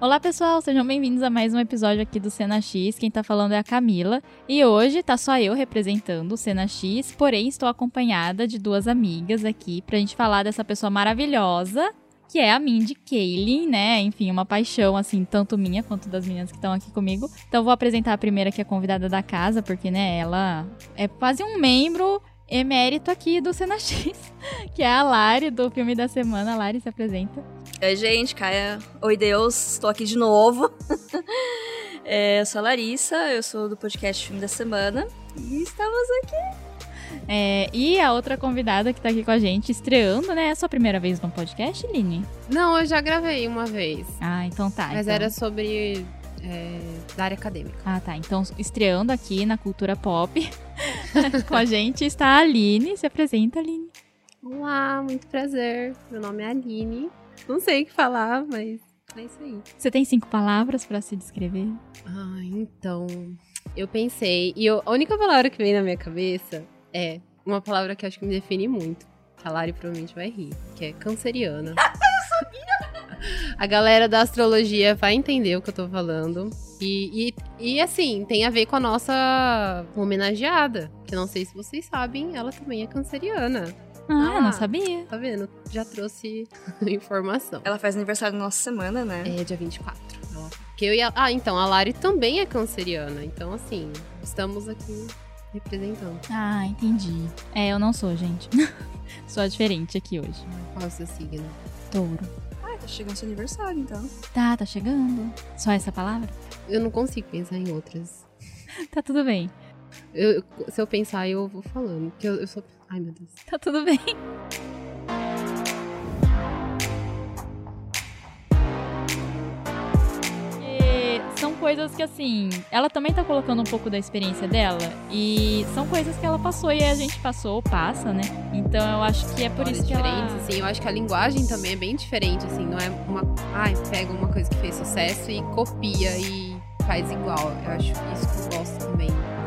Olá pessoal, sejam bem-vindos a mais um episódio aqui do Cena X. Quem tá falando é a Camila. E hoje tá só eu representando o Cena X, porém estou acompanhada de duas amigas aqui pra gente falar dessa pessoa maravilhosa, que é a Mindy Kaling, né? Enfim, uma paixão, assim, tanto minha quanto das meninas que estão aqui comigo. Então vou apresentar a primeira que é convidada da casa, porque, né, ela é quase um membro emérito aqui do Cena X, que é a Lari, do filme da semana. A Lari se apresenta. Oi, gente, Caia. Oi, Deus, estou aqui de novo. é, eu sou a Larissa, eu sou do podcast Filme da Semana e estamos aqui. É, e a outra convidada que tá aqui com a gente, estreando, né? É a sua primeira vez no podcast, Line? Não, eu já gravei uma vez. Ah, então tá. Mas então... era sobre é, da área acadêmica. Ah, tá. Então, estreando aqui na cultura pop, com a gente está a Aline. Se apresenta, Aline. Olá, muito prazer. Meu nome é Aline. Não sei o que falar, mas é isso aí. Você tem cinco palavras para se descrever? Ah, então. Eu pensei, e eu, a única palavra que veio na minha cabeça é uma palavra que acho que me define muito. A Lari provavelmente vai rir, que é canceriana. eu sabia! A galera da astrologia vai entender o que eu tô falando. E, e, e, assim, tem a ver com a nossa homenageada. Que não sei se vocês sabem, ela também é canceriana. Ah, ah não sabia. Tá vendo? Já trouxe informação. Ela faz aniversário na nossa semana, né? É, dia 24. Que eu ia... Ah, então, a Lari também é canceriana. Então, assim, estamos aqui representando. Ah, entendi. É, eu não sou, gente. sou diferente aqui hoje. Qual é o seu signo? Touro. Tá chegando seu aniversário, então. Tá, tá chegando. Só essa palavra? Eu não consigo pensar em outras. tá tudo bem. Eu, se eu pensar, eu vou falando. Porque eu, eu sou. Ai, meu Deus. Tá tudo bem. Coisas que, assim, ela também tá colocando um pouco da experiência dela. E são coisas que ela passou e a gente passou, passa, né? Então eu acho que é por isso que ela... assim. Eu acho que a linguagem também é bem diferente, assim. Não é uma... Ai, pega uma coisa que fez sucesso e copia e faz igual. Eu acho isso que eu gosto também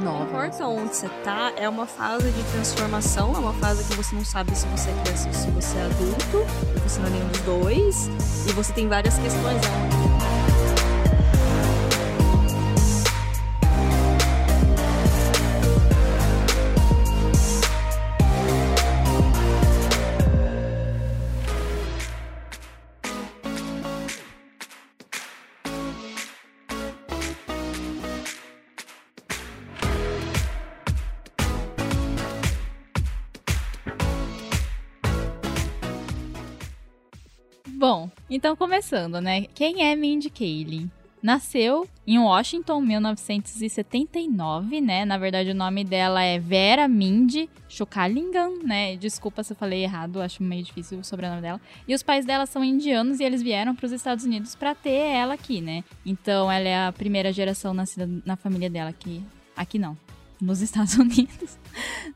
Não importa onde você tá, é uma fase de transformação, é uma fase que você não sabe se você é criança ou se você é adulto, você não é nenhum dos dois, e você tem várias questões. É então começando, né? Quem é Mindy Kaling? Nasceu em Washington, 1979, né? Na verdade, o nome dela é Vera Mindy Chokalingan, né? Desculpa se eu falei errado, acho meio difícil o sobrenome dela. E os pais dela são indianos e eles vieram para os Estados Unidos para ter ela aqui, né? Então, ela é a primeira geração nascida na família dela aqui. Aqui não, nos Estados Unidos,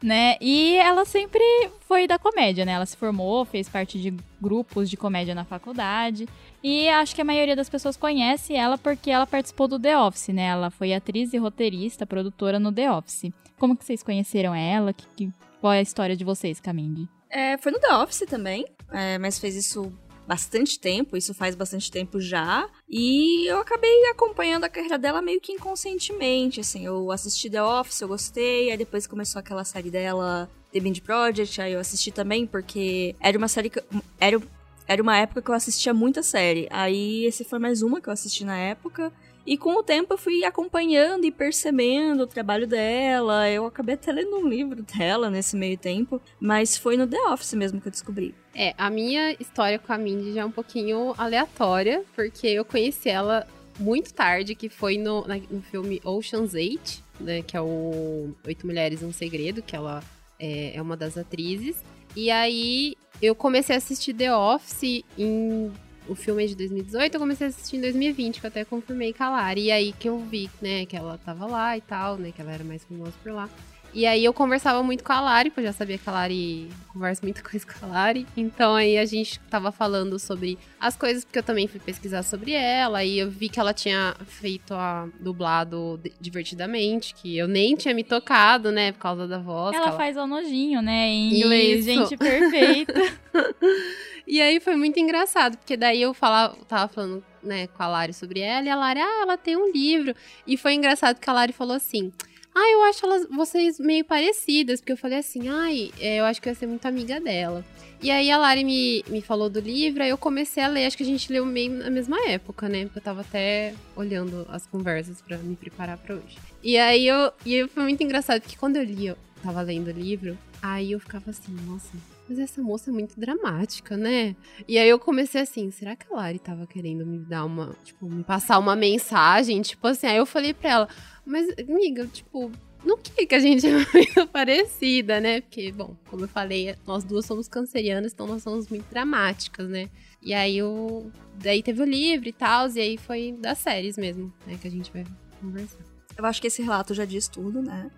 né? E ela sempre foi da comédia, né? Ela se formou, fez parte de grupos de comédia na faculdade. E acho que a maioria das pessoas conhece ela porque ela participou do The Office, né? Ela foi atriz e roteirista, produtora no The Office. Como que vocês conheceram ela? Que, que, qual é a história de vocês, Camille? É, foi no The Office também, é, mas fez isso bastante tempo, isso faz bastante tempo já. E eu acabei acompanhando a carreira dela meio que inconscientemente, assim. Eu assisti The Office, eu gostei, aí depois começou aquela série dela, The Band Project, aí eu assisti também porque era uma série que... Era, era uma época que eu assistia muita série. Aí esse foi mais uma que eu assisti na época. E com o tempo eu fui acompanhando e percebendo o trabalho dela. Eu acabei até lendo um livro dela nesse meio tempo, mas foi no The Office mesmo que eu descobri. É, a minha história com a Mindy já é um pouquinho aleatória, porque eu conheci ela muito tarde, que foi no, no filme Ocean's 8, né, que é o Oito Mulheres um Segredo, que ela é, é uma das atrizes. E aí eu comecei a assistir The Office em o filme é de 2018, eu comecei a assistir em 2020, que eu até confirmei com a Lari. E aí que eu vi, né, que ela tava lá e tal, né, que ela era mais famosa por lá. E aí eu conversava muito com a Lari, porque eu já sabia que a Lari conversa muita coisa com a Lari. Então aí a gente tava falando sobre as coisas, porque eu também fui pesquisar sobre ela. E eu vi que ela tinha feito a dublado divertidamente, que eu nem tinha me tocado, né, por causa da voz. Ela, ela... faz o nojinho, né, em inglês. Isso. Gente, perfeita. e aí foi muito engraçado, porque daí eu falava, tava falando né, com a Lari sobre ela, e a Lari, ah, ela tem um livro. E foi engraçado que a Lari falou assim: ah, eu acho elas, vocês meio parecidas, porque eu falei assim, ai, é, eu acho que eu ia ser muito amiga dela. E aí a Lari me, me falou do livro, aí eu comecei a ler, acho que a gente leu meio na mesma época, né? Porque eu tava até olhando as conversas para me preparar para hoje. E aí eu, e foi muito engraçado, porque quando eu li, eu tava lendo o livro, aí eu ficava assim, nossa, mas essa moça é muito dramática, né? E aí eu comecei assim, será que a Lari tava querendo me dar uma, tipo, me passar uma mensagem? Tipo assim, aí eu falei pra ela, mas, amiga, tipo, no que que a gente é muito parecida, né? Porque, bom, como eu falei, nós duas somos cancerianas, então nós somos muito dramáticas, né? E aí eu. Daí teve o livro e tal, e aí foi das séries mesmo, né? Que a gente vai conversar. Eu acho que esse relato já diz tudo, né?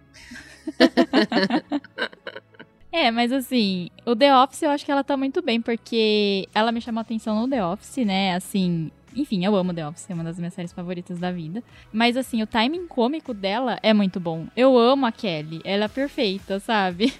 é, mas assim, o The Office eu acho que ela tá muito bem, porque ela me chamou atenção no The Office, né? Assim, enfim, eu amo The Office, é uma das minhas séries favoritas da vida. Mas assim, o timing cômico dela é muito bom. Eu amo a Kelly, ela é perfeita, sabe?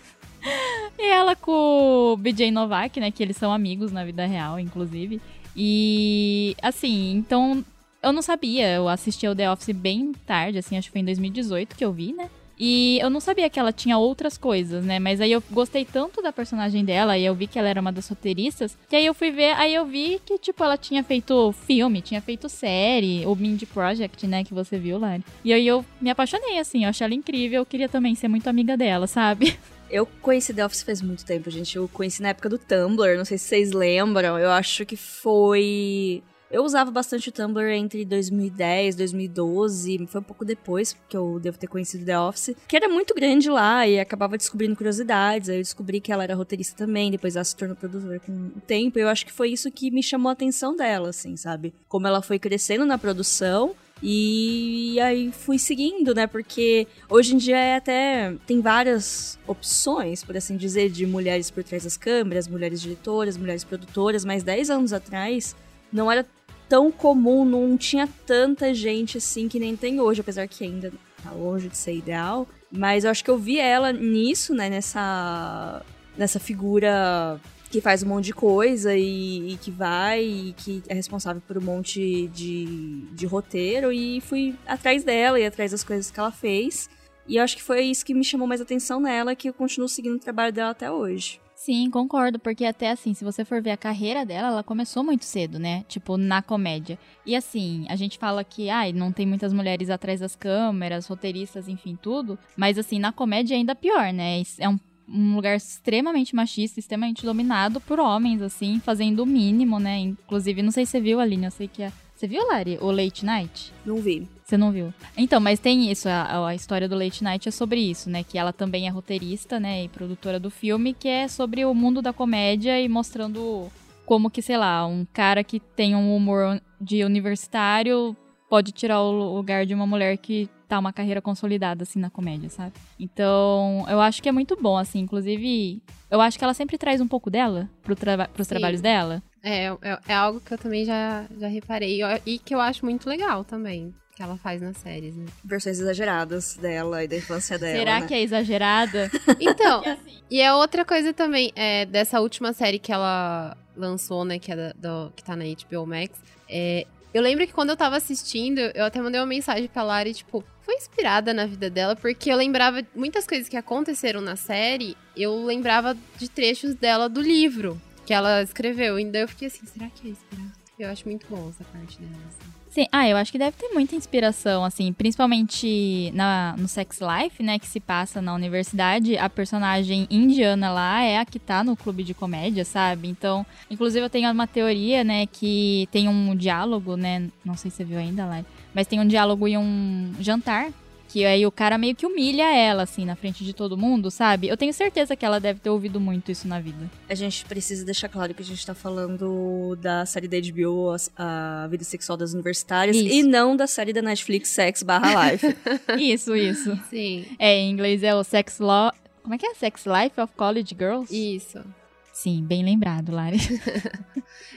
e ela com o BJ Novak, né? Que eles são amigos na vida real, inclusive. E assim, então eu não sabia, eu assisti ao The Office bem tarde, assim, acho que foi em 2018 que eu vi, né? E eu não sabia que ela tinha outras coisas, né? Mas aí eu gostei tanto da personagem dela e eu vi que ela era uma das roteiristas, que aí eu fui ver, aí eu vi que, tipo, ela tinha feito filme, tinha feito série, o Mindy Project, né? Que você viu, Lari. E aí eu me apaixonei, assim, eu achei ela incrível, eu queria também ser muito amiga dela, sabe? Eu conheci The Office faz muito tempo, gente. Eu conheci na época do Tumblr, não sei se vocês lembram. Eu acho que foi eu usava bastante o Tumblr entre 2010, 2012, foi um pouco depois que eu devo ter conhecido The Office, que era muito grande lá e acabava descobrindo curiosidades. Aí eu descobri que ela era roteirista também, depois ela se tornou produtora com o tempo. E eu acho que foi isso que me chamou a atenção dela, assim, sabe? Como ela foi crescendo na produção. E aí fui seguindo, né? Porque hoje em dia é até tem várias opções, por assim dizer, de mulheres por trás das câmeras, mulheres diretoras, mulheres produtoras, mas 10 anos atrás não era tão comum, não tinha tanta gente assim que nem tem hoje, apesar que ainda tá longe de ser ideal. Mas eu acho que eu vi ela nisso, né? Nessa, nessa figura que faz um monte de coisa e, e, que vai e que é responsável por um monte de, de roteiro e fui atrás dela e atrás das coisas que ela fez. E eu acho que foi isso que me chamou mais atenção nela, que eu continuo seguindo o trabalho dela até hoje. Sim, concordo, porque até assim, se você for ver a carreira dela, ela começou muito cedo, né? Tipo, na comédia. E assim, a gente fala que, ai, não tem muitas mulheres atrás das câmeras, roteiristas, enfim, tudo. Mas assim, na comédia é ainda pior, né? É um um lugar extremamente machista, extremamente dominado por homens, assim, fazendo o mínimo, né? Inclusive, não sei se você viu, Aline, eu sei que é. Você viu, Lari, o Late Night? Não vi. Você não viu? Então, mas tem isso, a, a, história do Late Night é sobre isso, né? Que ela também é roteirista, né? E produtora do filme, que é sobre o mundo da comédia e mostrando como que, sei lá, um cara que tem um humor de universitário pode tirar o lugar de uma mulher que tá uma carreira consolidada, assim, na comédia, sabe? Então, eu acho que é muito bom, assim. Inclusive, eu acho que ela sempre traz um pouco dela pro traba pros Sim. trabalhos dela. É, é, é, algo que eu também já, já reparei e que eu acho muito legal também que ela faz nas séries, né? Versões exageradas dela e da infância dela. Será né? que é exagerada? Então, assim. e é outra coisa também, é, dessa última série que ela lançou, né? Que, é da, do, que tá na HBO Max. É, eu lembro que quando eu tava assistindo, eu até mandei uma mensagem pra Lari, tipo, foi inspirada na vida dela, porque eu lembrava muitas coisas que aconteceram na série, eu lembrava de trechos dela do livro que ela escreveu. Então eu fiquei assim, será que é inspirada? Eu acho muito bom essa parte dela, assim. Sim, ah, eu acho que deve ter muita inspiração, assim, principalmente na, no Sex Life, né, que se passa na universidade. A personagem indiana lá é a que tá no clube de comédia, sabe? Então, inclusive eu tenho uma teoria, né, que tem um diálogo, né, não sei se você viu ainda, lá, mas tem um diálogo e um jantar Que aí o cara meio que humilha ela, assim, na frente de todo mundo, sabe? Eu tenho certeza que ela deve ter ouvido muito isso na vida. A gente precisa deixar claro que a gente tá falando da série da HBO, a, a Vida Sexual das Universitárias, Isso. e não da série da Netflix Sex barra Life. Isso, isso. Sim. É, em inglês é o Sex Law. Como é que é? Sex Life of College Girls? Isso. Sim, bem lembrado, Lari.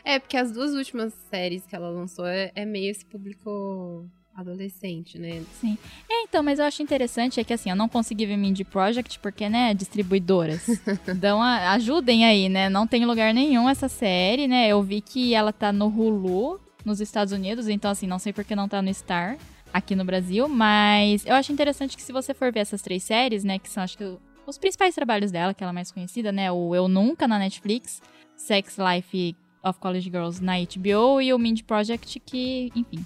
É, porque as duas últimas séries que ela lançou é, é meio esse público adolescente, né? Sim. É, então, mas eu acho interessante é que assim, eu não consegui ver Mindy Project porque, né, distribuidoras. Então, a- ajudem aí, né? Não tem lugar nenhum essa série, né? Eu vi que ela tá no Hulu, nos Estados Unidos, então assim, não sei por que não tá no Star aqui no Brasil, mas eu acho interessante que se você for ver essas três séries, né, que são acho que os principais trabalhos dela, que ela é mais conhecida, né, o Eu Nunca na Netflix, Sex Life of College Girls na HBO e o Mindy Project que, enfim,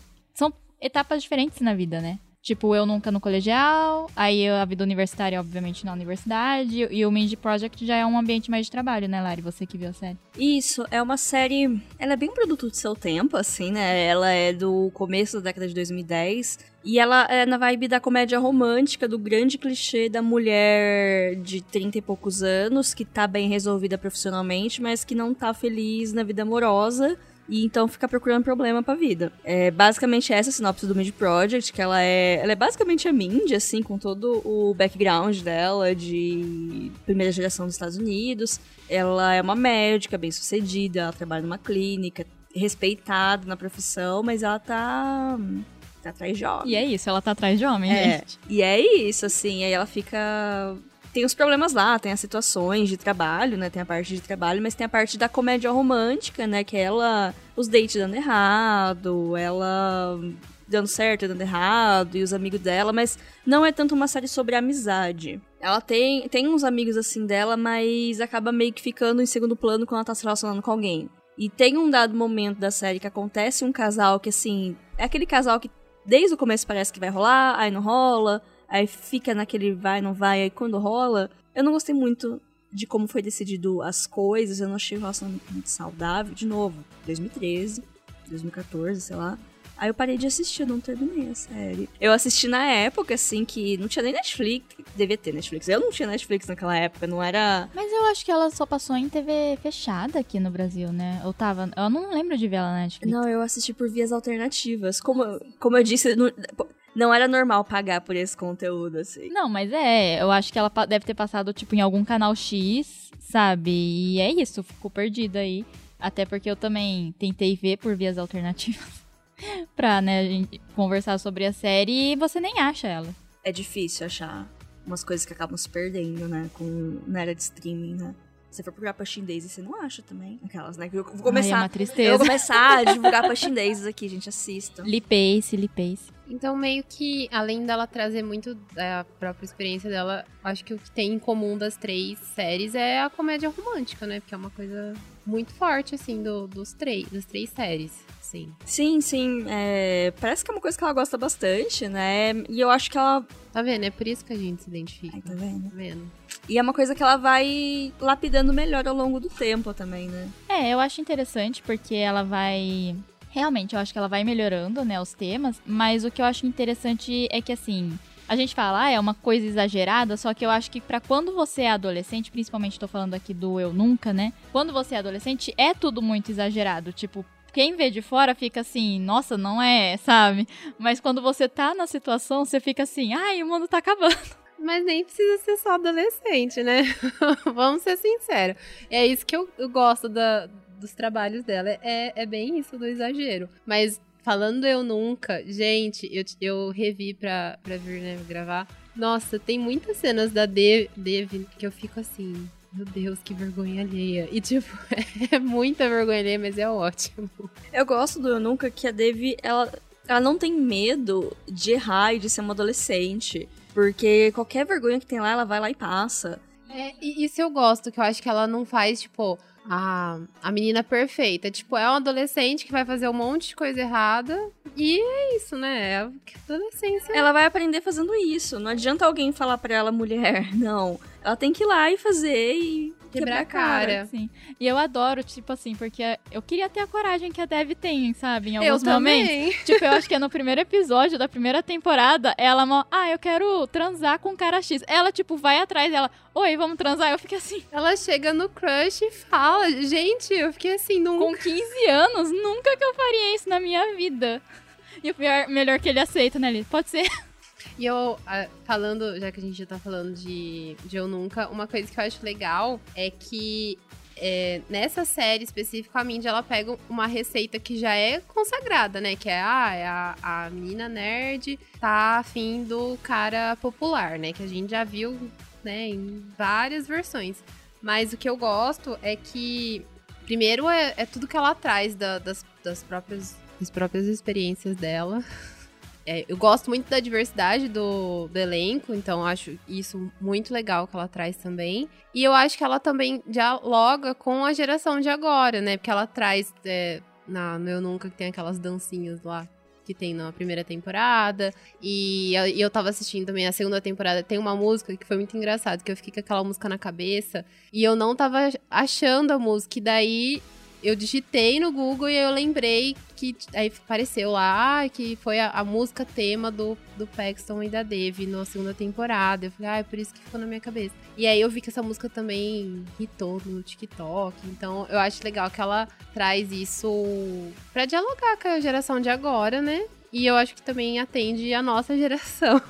etapas diferentes na vida, né? Tipo, eu nunca no colegial, aí a vida universitária, obviamente, na universidade, e o Mindy Project já é um ambiente mais de trabalho, né, Lari? Você que viu a série. Isso, é uma série. Ela é bem produto do seu tempo, assim, né? Ela é do começo da década de 2010. E ela é na vibe da comédia romântica, do grande clichê da mulher de 30 e poucos anos, que tá bem resolvida profissionalmente, mas que não tá feliz na vida amorosa. E então fica procurando problema pra vida. É basicamente essa a sinopse do Mindy Project, que ela é. Ela é basicamente a Mindy, assim, com todo o background dela de primeira geração dos Estados Unidos. Ela é uma médica bem sucedida, ela trabalha numa clínica, respeitada na profissão, mas ela tá. tá atrás de homem. E é isso, ela tá atrás de homem, É. gente. E é isso, assim, aí ela fica. Tem os problemas lá, tem as situações de trabalho, né? Tem a parte de trabalho, mas tem a parte da comédia romântica, né? Que é ela. Os dates dando errado, ela dando certo dando errado, e os amigos dela, mas não é tanto uma série sobre amizade. Ela tem, tem uns amigos assim dela, mas acaba meio que ficando em segundo plano quando ela tá se relacionando com alguém. E tem um dado momento da série que acontece um casal que, assim, é aquele casal que desde o começo parece que vai rolar, aí não rola, aí fica naquele vai, não vai, aí quando rola. Eu não gostei muito de como foi decidido as coisas, eu não achei o relacionamento muito saudável. De novo, 2013, 2014, sei lá. Aí eu parei de assistir, eu não terminei a série. Eu assisti na época, assim, que não tinha nem Netflix. Devia ter Netflix. Eu não tinha Netflix naquela época, não era. Mas eu acho que ela só passou em TV fechada aqui no Brasil, né? Eu tava. Eu não lembro de ver ela na Netflix. Não, eu assisti por vias alternativas. Como, como eu disse, não era normal pagar por esse conteúdo, assim. Não, mas é, eu acho que ela deve ter passado, tipo, em algum canal X, sabe? E é isso, ficou perdida aí. Até porque eu também tentei ver por vias alternativas pra, né, a gente conversar sobre a série e você nem acha ela. É difícil achar umas coisas que acabam se perdendo, né? Com, na era de streaming, né? Se você for procurar Passion Days, você não acha também. Aquelas, né? Que eu vou Ai, é começar. uma eu tristeza. vou começar a divulgar Days aqui, gente. Assistam. Lipace, Lipace. Então, meio que, além dela trazer muito da própria experiência dela, acho que o que tem em comum das três séries é a comédia romântica, né? Porque é uma coisa muito forte, assim, do, dos três, das três séries, sim. Sim, sim. é, Parece que é uma coisa que ela gosta bastante, né? E eu acho que ela. Tá vendo? É por isso que a gente se identifica. Ai, tá vendo? Tá vendo? E é uma coisa que ela vai lapidando melhor ao longo do tempo também, né? É, eu acho interessante porque ela vai. Realmente, eu acho que ela vai melhorando, né, os temas, mas o que eu acho interessante é que, assim, a gente fala, ah, é uma coisa exagerada, só que eu acho que pra quando você é adolescente, principalmente tô falando aqui do Eu Nunca, né? Quando você é adolescente, é tudo muito exagerado. Tipo, quem vê de fora fica assim, nossa, não é, sabe? Mas quando você tá na situação, você fica assim, ai, o mundo tá acabando. Mas nem precisa ser só adolescente, né? Vamos ser sinceros. É isso que eu, eu gosto da, dos trabalhos dela. É, é bem isso do exagero. Mas falando eu nunca, gente, eu, eu revi pra, pra vir né, gravar. Nossa, tem muitas cenas da Dev, Dev que eu fico assim. Meu Deus, que vergonha alheia. E, tipo, é muita vergonha alheia, mas é ótimo. Eu gosto do Eu Nunca que a Devi, ela, ela não tem medo de errar e de ser uma adolescente. Porque qualquer vergonha que tem lá, ela vai lá e passa. É, e isso eu gosto, que eu acho que ela não faz, tipo, a, a menina perfeita. Tipo, é um adolescente que vai fazer um monte de coisa errada. E é isso, né? É a adolescência. Ela vai aprender fazendo isso. Não adianta alguém falar pra ela, mulher, não. Ela tem que ir lá e fazer e quebrar, a cara. Sim. E eu adoro, tipo assim, porque eu queria ter a coragem que a Dev tem, sabe? Em Eu alguns momentos. também. Tipo, eu acho que é no primeiro episódio da primeira temporada, ela, ah, eu quero transar com o cara X. Ela, tipo, vai atrás dela, oi, vamos transar? Eu fiquei assim, Ela chega no crush e fala. Gente, eu fiquei assim, nunca. com 15 anos, nunca que eu faria isso na minha vida. E o pior, melhor que ele aceita, né, Liz? Pode ser. E eu, ah, falando, já que a gente já tá falando de, de Eu Nunca, uma coisa que eu acho legal é que é, nessa série específica, a Mindy, ela pega uma receita que já é consagrada, né? Que é, ah, é a, a menina nerd tá afim do cara popular, né? Que a gente já viu, né, em várias versões. Mas o que eu gosto é que, primeiro, é, é tudo que ela traz da- das, das, próprias, das próprias experiências dela. É, eu gosto muito da diversidade do, do elenco, então acho isso muito legal que ela traz também. E eu acho que ela também dialoga com a geração de agora, né? Porque ela traz é, na, no Eu Nunca que tem aquelas dancinhas lá que tem na primeira temporada. E, eu- e eu tava assistindo também a segunda temporada. Tem uma música que foi muito engraçado, que eu fiquei com aquela música na cabeça. E eu não tava achando a música. E daí eu digitei no Google e eu lembrei que aí apareceu lá que foi a, a música tema do, do Paxton e da Dave na segunda temporada. Eu falei, ah, é por isso que ficou na minha cabeça. E aí eu vi que essa música também hitou no TikTok. Então eu acho legal que ela traz isso pra dialogar com a geração de agora, né? E eu acho que também atende a nossa geração.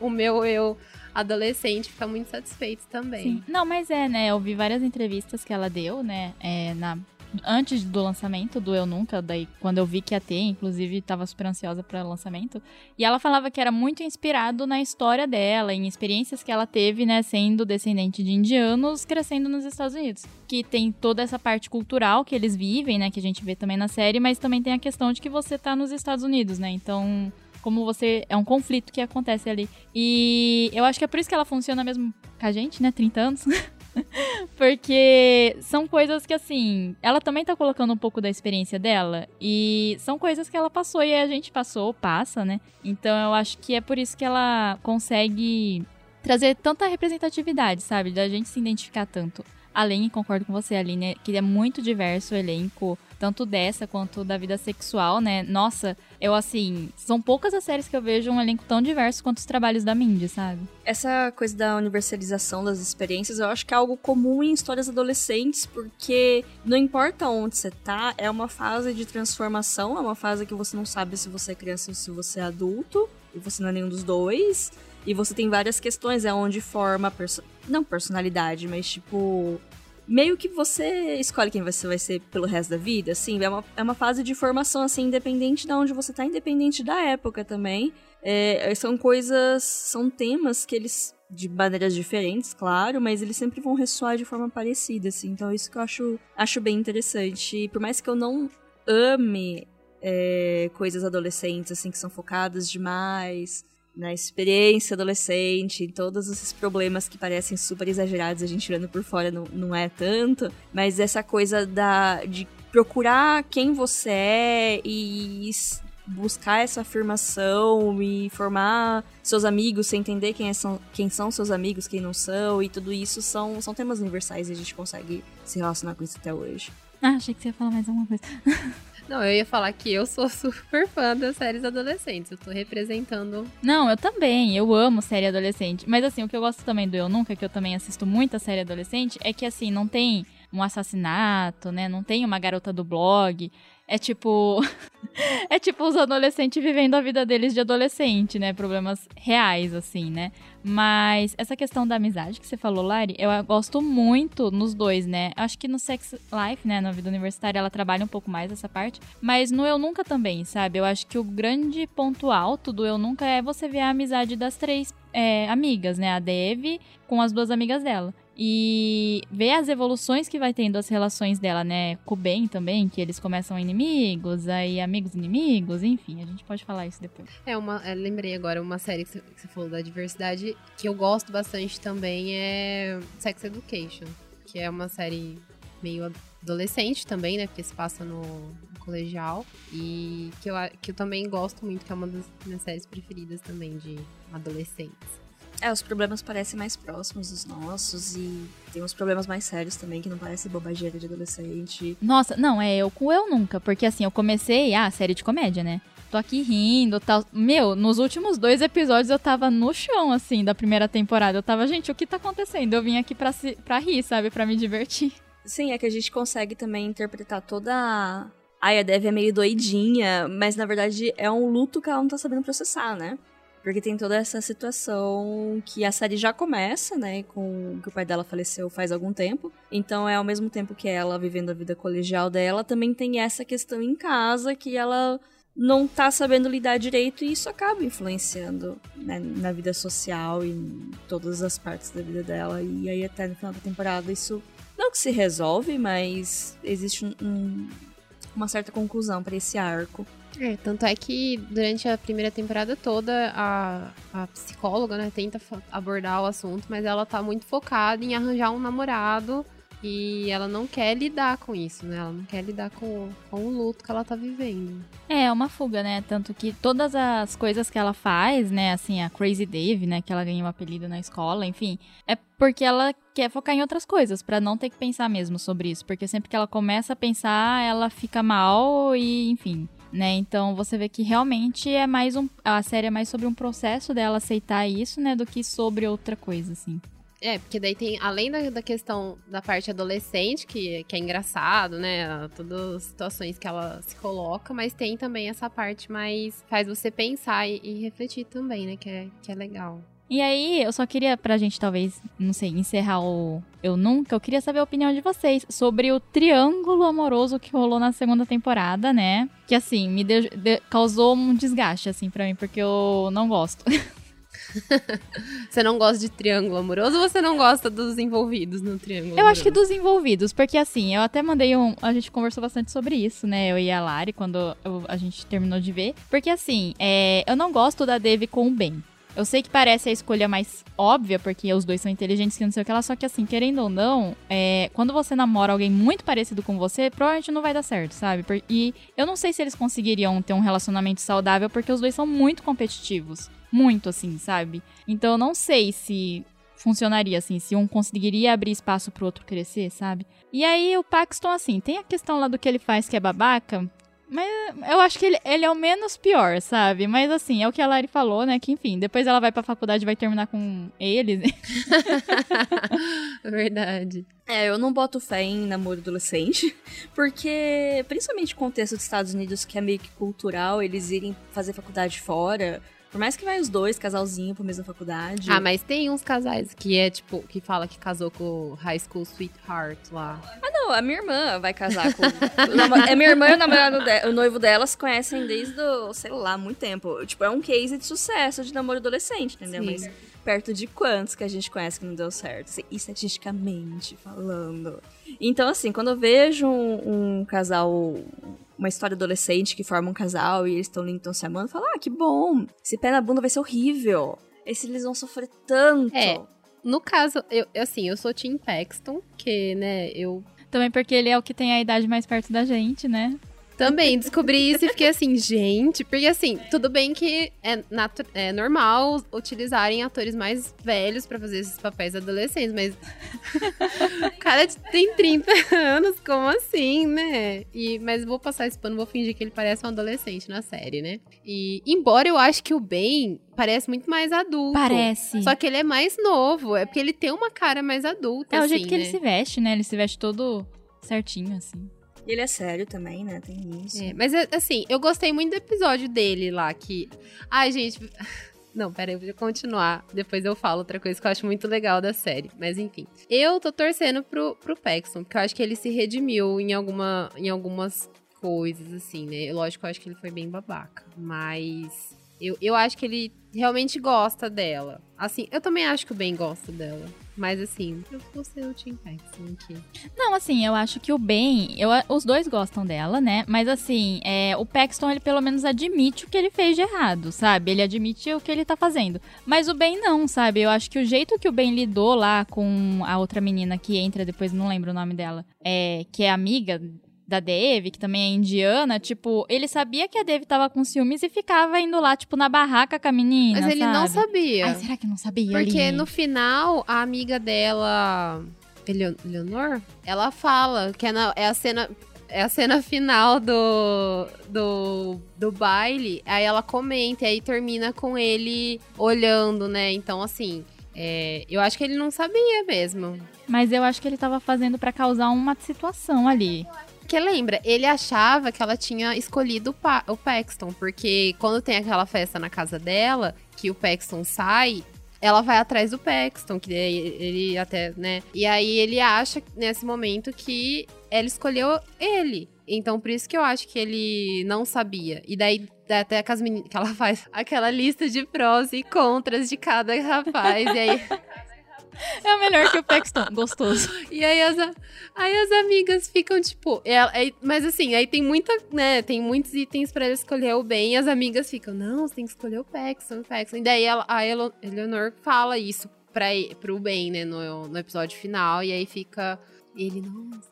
o meu eu adolescente fica muito satisfeito também. Sim. Não, mas é, né? Eu vi várias entrevistas que ela deu, né? É, na, antes do lançamento do Eu Nunca, daí quando eu vi que ia ter, inclusive tava super ansiosa para o lançamento. E ela falava que era muito inspirado na história dela, em experiências que ela teve, né? Sendo descendente de indianos, crescendo nos Estados Unidos. Que tem toda essa parte cultural que eles vivem, né? Que a gente vê também na série, mas também tem a questão de que você tá nos Estados Unidos, né? Então como você. É um conflito que acontece ali. E eu acho que é por isso que ela funciona mesmo com a gente, né? 30 anos. Porque são coisas que, assim, ela também tá colocando um pouco da experiência dela. E são coisas que ela passou e a gente passou, passa, né? Então eu acho que é por isso que ela consegue trazer tanta representatividade, sabe? Da gente se identificar tanto. Além, concordo com você, Aline, que é muito diverso o elenco, tanto dessa quanto da vida sexual, né? Nossa, eu assim, são poucas as séries que eu vejo um elenco tão diverso quanto os trabalhos da Mindy, sabe? Essa coisa da universalização das experiências, eu acho que é algo comum em histórias adolescentes, porque não importa onde você tá, é uma fase de transformação, é uma fase que você não sabe se você é criança ou se você é adulto, e você não é nenhum dos dois. E você tem várias questões, é onde forma, perso não personalidade, mas tipo. Meio que você escolhe quem você vai ser pelo resto da vida, assim, é uma, é uma fase de formação, assim, independente de onde você tá, independente da época também. É, são coisas, são temas que eles, de maneiras diferentes, claro, mas eles sempre vão ressoar de forma parecida, assim, então isso que eu acho, acho bem interessante. E por mais que eu não ame é, coisas adolescentes, assim, que são focadas demais na experiência adolescente, em todos esses problemas que parecem super exagerados, a gente olhando por fora não, não é tanto, mas essa coisa da, de procurar quem você é e buscar essa afirmação e formar seus amigos, você entender quem, é- são, quem são seus amigos, quem não são, e tudo isso são, são temas universais e a gente consegue se relacionar com isso até hoje. Ah, achei que você ia falar mais alguma coisa. Não, eu ia falar que eu sou super fã das séries adolescentes. Eu tô representando. Não, eu também, eu amo série adolescente. Mas assim, o que eu gosto também do Eu Nunca, que eu também assisto muita série adolescente, é que assim, não tem um assassinato, né? Não tem uma garota do blog. É tipo. é tipo os adolescentes vivendo a vida deles de adolescente, né? Problemas reais, assim, né? Mas essa questão da amizade que você falou, Lari, eu gosto muito nos dois, né? Acho que no Sex Life, né? Na vida universitária, ela trabalha um pouco mais essa parte. Mas no Eu Nunca também, sabe? Eu acho que o grande ponto alto do Eu Nunca é você ver a amizade das três é, amigas, né? A Dev com as duas amigas dela. E ver as evoluções que vai tendo as relações dela, né? Com o Ben também, que eles começam inimigos, aí amigos inimigos, enfim, a gente pode falar isso depois. É uma. é, lembrei agora uma série que você, falou da diversidade que eu gosto bastante também é Sex Education, que é uma série meio adolescente também, né? Porque se passa no, no colegial. E que eu, que eu também gosto muito, que é uma das minhas séries preferidas também de adolescentes. É, os problemas parecem mais próximos dos nossos e tem uns problemas mais sérios também que não parecem bobageira de adolescente. Nossa, não, é eu com eu nunca, porque assim, eu comecei, ah, série de comédia, né? Tô aqui rindo tal. Meu, nos últimos dois episódios eu tava no chão, assim, da primeira temporada. Eu tava, gente, o que tá acontecendo? Eu vim aqui pra, se, pra rir, sabe? Pra me divertir. Sim, é que a gente consegue também interpretar toda. Ai, a Dev é meio doidinha, mas na verdade é um luto que ela não tá sabendo processar, né? Porque tem toda essa situação que a série já começa, né? Com que o pai dela faleceu faz algum tempo. Então é ao mesmo tempo que ela vivendo a vida colegial dela, também tem essa questão em casa que ela não tá sabendo lidar direito e isso acaba influenciando né, na vida social e em todas as partes da vida dela. E aí até no final da temporada isso não que se resolve, mas existe um, um, uma certa conclusão para esse arco. É, tanto é que durante a primeira temporada toda a, a psicóloga, né, tenta abordar o assunto, mas ela tá muito focada em arranjar um namorado e ela não quer lidar com isso, né? Ela não quer lidar com, com o luto que ela tá vivendo. É, é uma fuga, né? Tanto que todas as coisas que ela faz, né? Assim, a Crazy Dave, né? Que ela ganhou um apelido na escola, enfim. É porque ela quer focar em outras coisas, para não ter que pensar mesmo sobre isso. Porque sempre que ela começa a pensar, ela fica mal e, enfim né? Então você vê que realmente é mais um. A série é mais sobre um processo dela aceitar isso, né? Do que sobre outra coisa, assim. É, porque daí tem, além da, da questão da parte adolescente, que, que é engraçado, né? Todas as situações que ela se coloca, mas tem também essa parte mais. faz você pensar e, e refletir também, né? Que é, que é legal. E aí, eu só queria, pra gente talvez, não sei, encerrar o Eu Nunca, eu queria saber a opinião de vocês sobre o triângulo amoroso que rolou na segunda temporada, né? Que assim, me de, de, causou um desgaste, assim, pra mim, porque eu não gosto. você não gosta de triângulo amoroso ou você não gosta dos envolvidos no triângulo Eu amoroso? acho que dos envolvidos, porque assim, eu até mandei um. A gente conversou bastante sobre isso, né? Eu e a Lari, quando eu, a gente terminou de ver. Porque assim, é, eu não gosto da Devi com o Ben. Eu sei que parece a escolha mais óbvia, porque os dois são inteligentes e não sei o que lá, só que assim, querendo ou não, é, quando você namora alguém muito parecido com você, provavelmente não vai dar certo, sabe? E eu não sei se eles conseguiriam ter um relacionamento saudável, porque os dois são muito competitivos. Muito, assim, sabe? Então eu não sei se funcionaria assim, se um conseguiria abrir espaço pro outro crescer, sabe? E aí o Paxton, assim, tem a questão lá do que ele faz que é babaca, mas eu acho que ele, ele, é o menos pior, sabe? Mas assim, é o que a Lari falou, né? Que enfim, depois ela vai pra faculdade e vai terminar com eles. Verdade. É, eu não boto fé em namoro adolescente, porque, principalmente o contexto dos Estados Unidos, que é meio que cultural, eles irem fazer faculdade fora, por mais que vai os dois, casalzinho, pra mesma faculdade. Ah, mas tem uns casais que é, tipo, que fala que casou com o High School Sweetheart lá. Ah, não, a minha irmã vai casar com. é minha irmã e o namorado de... o noivo dela se conhecem desde, o, sei lá, muito tempo. Tipo, é um case de sucesso de namoro adolescente, entendeu? Sim. Mas perto de quantos que a gente conhece que não deu certo? Assim, estatisticamente falando. Então, assim, quando eu vejo um, um casal uma história adolescente que forma um casal e eles estão estão se amando, fala, ah, que bom. Esse pé na bunda vai ser horrível. Esse eles vão sofrer tanto. É. No caso, eu, assim, eu sou Tim Paxton, que, né, eu. Também porque ele é o que tem a idade mais perto da gente, né? Também descobri isso e fiquei assim, gente, porque assim, tudo bem que é, é normal utilizarem atores mais velhos para fazer esses papéis adolescentes, mas o cara tem 30 anos, como assim, né? E, mas vou passar esse pano, vou fingir que ele parece um adolescente na série, né? E embora eu acho que o Ben parece muito mais adulto. Parece. Só que ele é mais novo, é porque ele tem uma cara mais adulta, É assim, o jeito que né? ele se veste, né? Ele se veste todo certinho, assim. E ele é sério também, né? Tem isso. É, mas assim, eu gostei muito do episódio dele lá, que. Ai, gente. Não, pera aí, vou continuar. Depois eu falo outra coisa que eu acho muito legal da série. Mas enfim. Eu tô torcendo pro, pro Paxton, porque eu acho que ele se redimiu em, alguma, em algumas coisas, assim, né? Lógico, eu acho que ele foi bem babaca. Mas. Eu, eu acho que ele realmente gosta dela. Assim, eu também acho que o Ben gosta dela. Mas assim, eu vou ser o Tim Paxton aqui. Não, assim, eu acho que o Ben, eu, os dois gostam dela, né? Mas assim, é, o Paxton, ele pelo menos admite o que ele fez de errado, sabe? Ele admite o que ele tá fazendo. Mas o Ben não, sabe? Eu acho que o jeito que o Ben lidou lá com a outra menina que entra depois, não lembro o nome dela, é, que é amiga da Dave, que também é indiana, tipo, ele sabia que a Dave tava com ciúmes e ficava indo lá, tipo, na barraca com a menina. Mas ele sabe? não sabia. Ai, será que não sabia? Porque ali? no final, a amiga dela, Eleo- Eleonor, ela fala que é, na- é a cena. É a cena final do, do, do baile. Aí ela comenta, e aí termina com ele olhando, né? Então, assim, é, eu acho que ele não sabia mesmo. Mas eu acho que ele tava fazendo pra causar uma situação ali. Porque lembra, ele achava que ela tinha escolhido o, Pa- o Paxton, porque quando tem aquela festa na casa dela, que o Paxton sai, ela vai atrás do Paxton, que ele até, né? E aí ele acha nesse momento que ela escolheu ele. Então por isso que eu acho que ele não sabia. E daí até as meni- que ela faz aquela lista de prós e contras de cada rapaz. e aí É melhor que o Paxton, gostoso. E aí as, aí as amigas ficam, tipo. ela- aí- mas assim, aí tem muita, né? Tem muitos itens pra ela escolher o bem. E as amigas ficam, não, você tem que escolher o Paxton, o Paxton. E daí ela, a Eleanor fala isso pra, pro bem, né? No, no episódio final. E aí fica. Ele, nossa.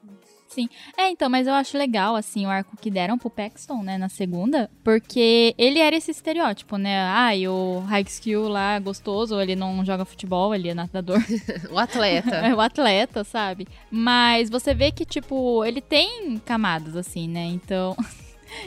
É, então, mas eu acho legal, assim, o arco que deram pro Paxton, né, na segunda, porque ele era esse estereótipo, né? Ah, e o high skill lá, gostoso, ele não joga futebol, ele é nadador. O atleta. É o atleta, sabe? Mas você vê que, tipo, ele tem camadas, assim, né? Então.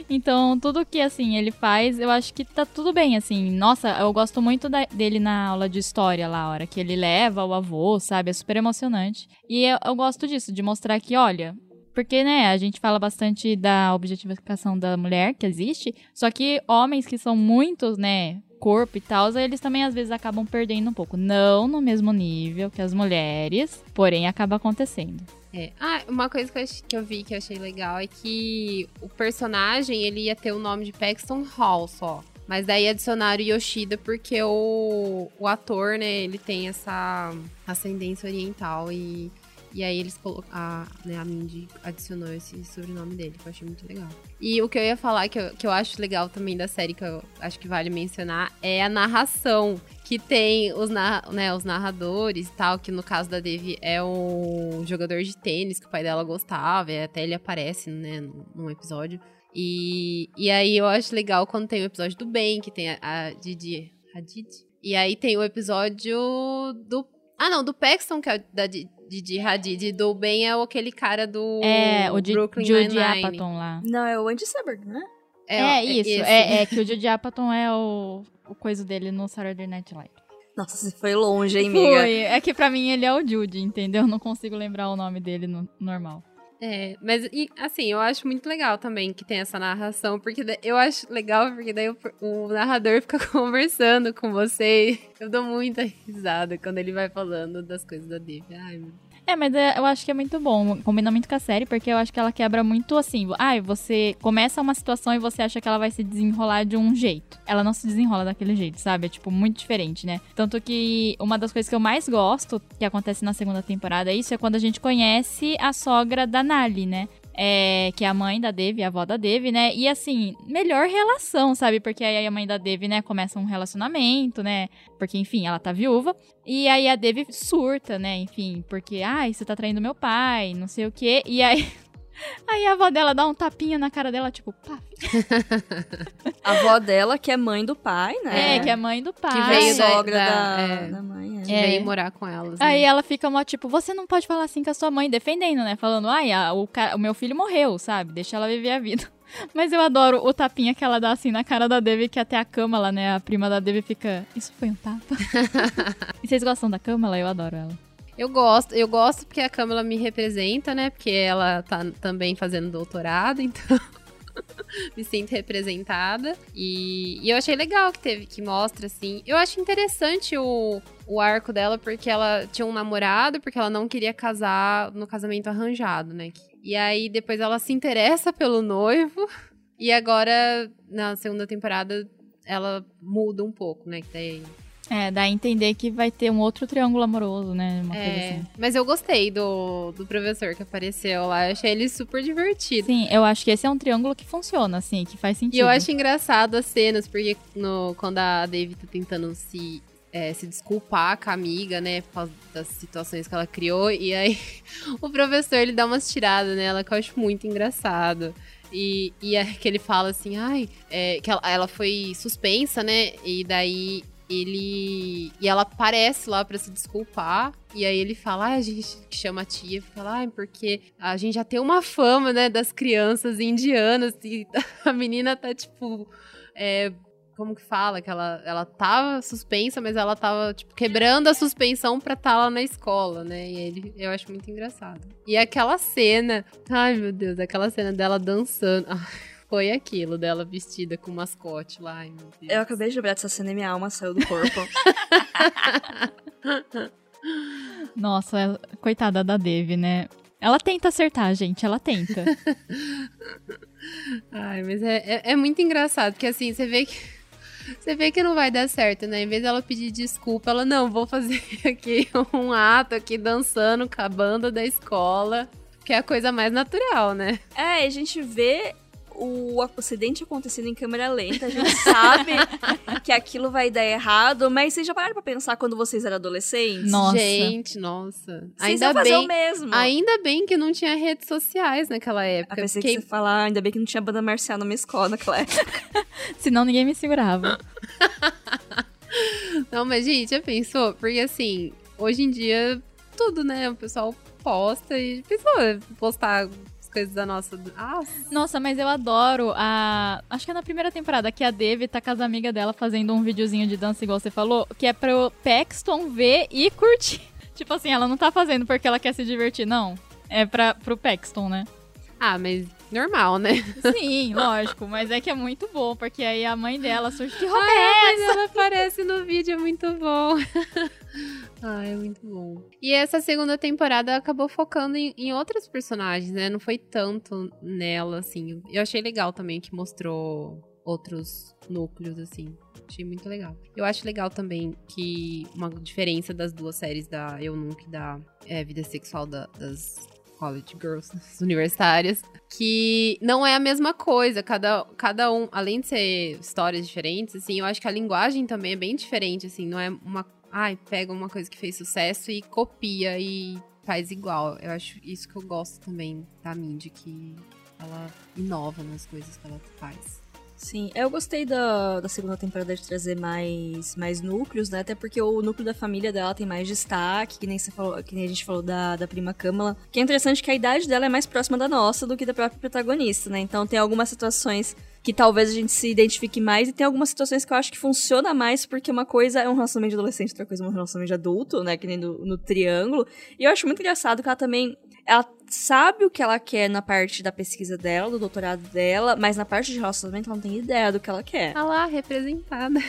Então, tudo que, assim, ele faz, eu acho que tá tudo bem, assim. Nossa, eu gosto muito da- dele na aula de história lá, a hora que ele leva o avô, sabe? É super emocionante. E eu, eu gosto disso, de mostrar que, olha. Porque, né, a gente fala bastante da objetificação da mulher que existe, só que homens que são muitos, né, corpo e tal, eles também às vezes acabam perdendo um pouco. Não no mesmo nível que as mulheres, porém acaba acontecendo. É. Ah, uma coisa que eu, que eu vi que eu achei legal é que o personagem ele ia ter o nome de Paxton Hall só. Mas daí adicionaram Yoshida porque o, o ator, né, ele tem essa ascendência oriental e, e aí eles colocaram. A, né, a Mindy adicionou esse sobrenome dele, que eu achei muito legal. E o que eu ia falar que eu, que eu acho legal também da série, que eu acho que vale mencionar, é a narração. Que tem os, na- né, os narradores e tal, que no caso da Devi é um jogador de tênis que o pai dela gostava, e até ele aparece, né, num- episódio. E, e aí eu acho legal quando tem o episódio do Ben, que tem a, a Didi Hadid. E aí tem o episódio do. Ah, não, do Paxton, que é o da Di- Didi Hadid. E do Ben é o- aquele cara do é, o de Brooklyn Judy. Apatow lá. Não, é o Andy Samberg, né? É, isso, esse. é, é que o Judy Apatow é o, o coisa dele no Saturday Night Live. Nossa, você foi longe, hein, amiga? Foi, é que pra mim ele é o Judy, entendeu? Eu não consigo lembrar o nome dele no normal. É, mas e, assim, eu acho muito legal também que tem essa narração, porque eu acho legal porque daí o, o narrador fica conversando com você. Eu dou muita risada quando ele vai falando das coisas da Div. Ai, meu É, mas é, eu acho que é muito bom. Combina muito com a série, porque eu acho que ela quebra muito assim. Ai, você começa uma situação e você acha que ela vai se desenrolar de um jeito. Ela não se desenrola daquele jeito, sabe? É tipo muito diferente, né? Tanto que uma das coisas que eu mais gosto que acontece na segunda temporada, isso é quando a gente conhece a sogra da Nali, né? É, que é a mãe da Devi, a avó da Devi, né? E assim, melhor relação, sabe? Porque aí a mãe da Devi, né, começa um relacionamento, né? Porque, enfim, ela tá viúva. E aí a Devi surta, né? Enfim, porque, ai, você tá traindo meu pai, não sei o quê. E aí. Aí a avó dela dá um tapinha na cara dela, tipo, pá. A avó dela, que é mãe do pai, né? É, que é mãe do pai. Que veio sogra da, da- é. da mãe. Que É. É. veio morar com elas. Aí né? ela fica mó tipo, você não pode falar assim com a sua mãe, defendendo, né? Falando, ai, a- o, o meu filho morreu, sabe? Deixa ela viver a vida. Mas eu adoro o tapinha que ela dá assim na cara da Devi, que até a Câmara, né? A prima da Devi fica. Isso foi um tapa. e vocês gostam da Câmara? Eu adoro ela. Eu gosto, eu gosto porque a Câmara me representa, né? Porque ela tá também fazendo doutorado, então me sinto representada. E, e eu achei legal que teve, que mostra, assim. Eu acho interessante o, o arco dela, porque ela tinha um namorado, porque ela não queria casar no casamento arranjado, né? E aí depois ela se interessa pelo noivo. E agora, na segunda temporada, ela muda um pouco, né? Que daí É, dá a entender que vai ter um outro triângulo amoroso, né? Uma coisa É, assim. mas eu gostei do, do professor que apareceu lá. Eu achei ele super divertido. Sim, eu acho que esse é um triângulo que funciona, assim, que faz sentido. E eu acho engraçado as cenas, porque no, quando a David tá tentando se é, se desculpar com a amiga, né, por causa das situações que ela criou. E aí o professor ele dá umas tiradas nela que eu acho muito engraçado. E, e é que ele fala assim, ai, é, que ela, ela foi suspensa, né? E daí ele. E ela aparece lá para se desculpar. E aí ele fala, ah, a gente chama a tia, fala, ah, porque a gente já tem uma fama, né, das crianças indianas. E a menina tá, tipo. É, como que fala? Que ela, ela tava suspensa, mas ela tava, tipo, quebrando a suspensão pra estar tá lá na escola, né? E ele, eu acho muito engraçado. E aquela cena, ai meu Deus, aquela cena dela dançando. foi aquilo dela vestida com mascote lá. Ai, meu Deus. Eu acabei de lembrar dessa cena e minha alma saiu do corpo. Nossa, coitada da Dev, né? Ela tenta acertar, gente, ela tenta. Ai, mas é, é, é, muito engraçado, porque assim, você vê que você vê que não vai dar certo, né? Em vez dela pedir desculpa, ela, não, vou fazer aqui um ato aqui dançando com a banda da escola, que é a coisa mais natural, né? É, a gente vê o acidente acontecendo em câmera lenta, a gente sabe que aquilo vai dar errado, mas vocês já pararam pra pensar quando vocês eram adolescentes? Nossa. Gente, nossa. Vocês ainda bem, o mesmo. Ainda bem que não tinha redes sociais naquela época. Eu pensei que você falar, ainda bem que não tinha banda marcial na minha escola naquela época. Senão ninguém me segurava. não, mas gente, já pensou? Porque assim, hoje em dia, tudo, né? O pessoal posta e pensou postar coisas da nossa. Ah. Nossa, mas eu adoro a. Acho que é na primeira temporada que a Dev tá com as amigas dela fazendo um videozinho de dança, igual você falou, que é pro Paxton ver e curtir. Tipo assim, ela não tá fazendo porque ela quer se divertir, não. É pra, pro Paxton, né? Ah, mas normal, né? Sim, lógico. Mas é que é muito bom, porque aí a mãe dela surge que roupa é essa? ela aparece no vídeo, é muito bom. ah, é muito bom. E essa segunda temporada acabou focando em, em outros personagens, né? Não foi tanto nela, assim. Eu achei legal também que mostrou outros núcleos, assim. Achei muito legal. Eu acho legal também que uma diferença das duas séries da Eunuch e da é, Vida Sexual da, das college girls, universitárias, que não é a mesma coisa. Cada, cada um, além de ser histórias diferentes, assim, eu acho que a linguagem também é bem diferente, assim, não é uma. Ai, pega uma coisa que fez sucesso e copia e faz igual. Eu acho isso que eu gosto também da Mindy, que ela inova nas coisas que ela faz. Sim, eu gostei da, da segunda temporada de trazer mais, mais núcleos, né? Até porque o núcleo da família dela tem mais destaque, que nem, você falou, que nem a gente falou da, da prima Câmara. Que é interessante que a idade dela é mais próxima da nossa do que da própria protagonista, né? Então tem algumas situações que talvez a gente se identifique mais, e tem algumas situações que eu acho que funciona mais, porque uma coisa é um relacionamento de adolescente, outra coisa é um relacionamento de adulto, né? Que nem no, no triângulo. E eu acho muito engraçado que ela também ela sabe o que ela quer na parte da pesquisa dela, do doutorado dela, mas na parte de relacionamento ela não tem ideia do que ela quer. Ah lá, representada.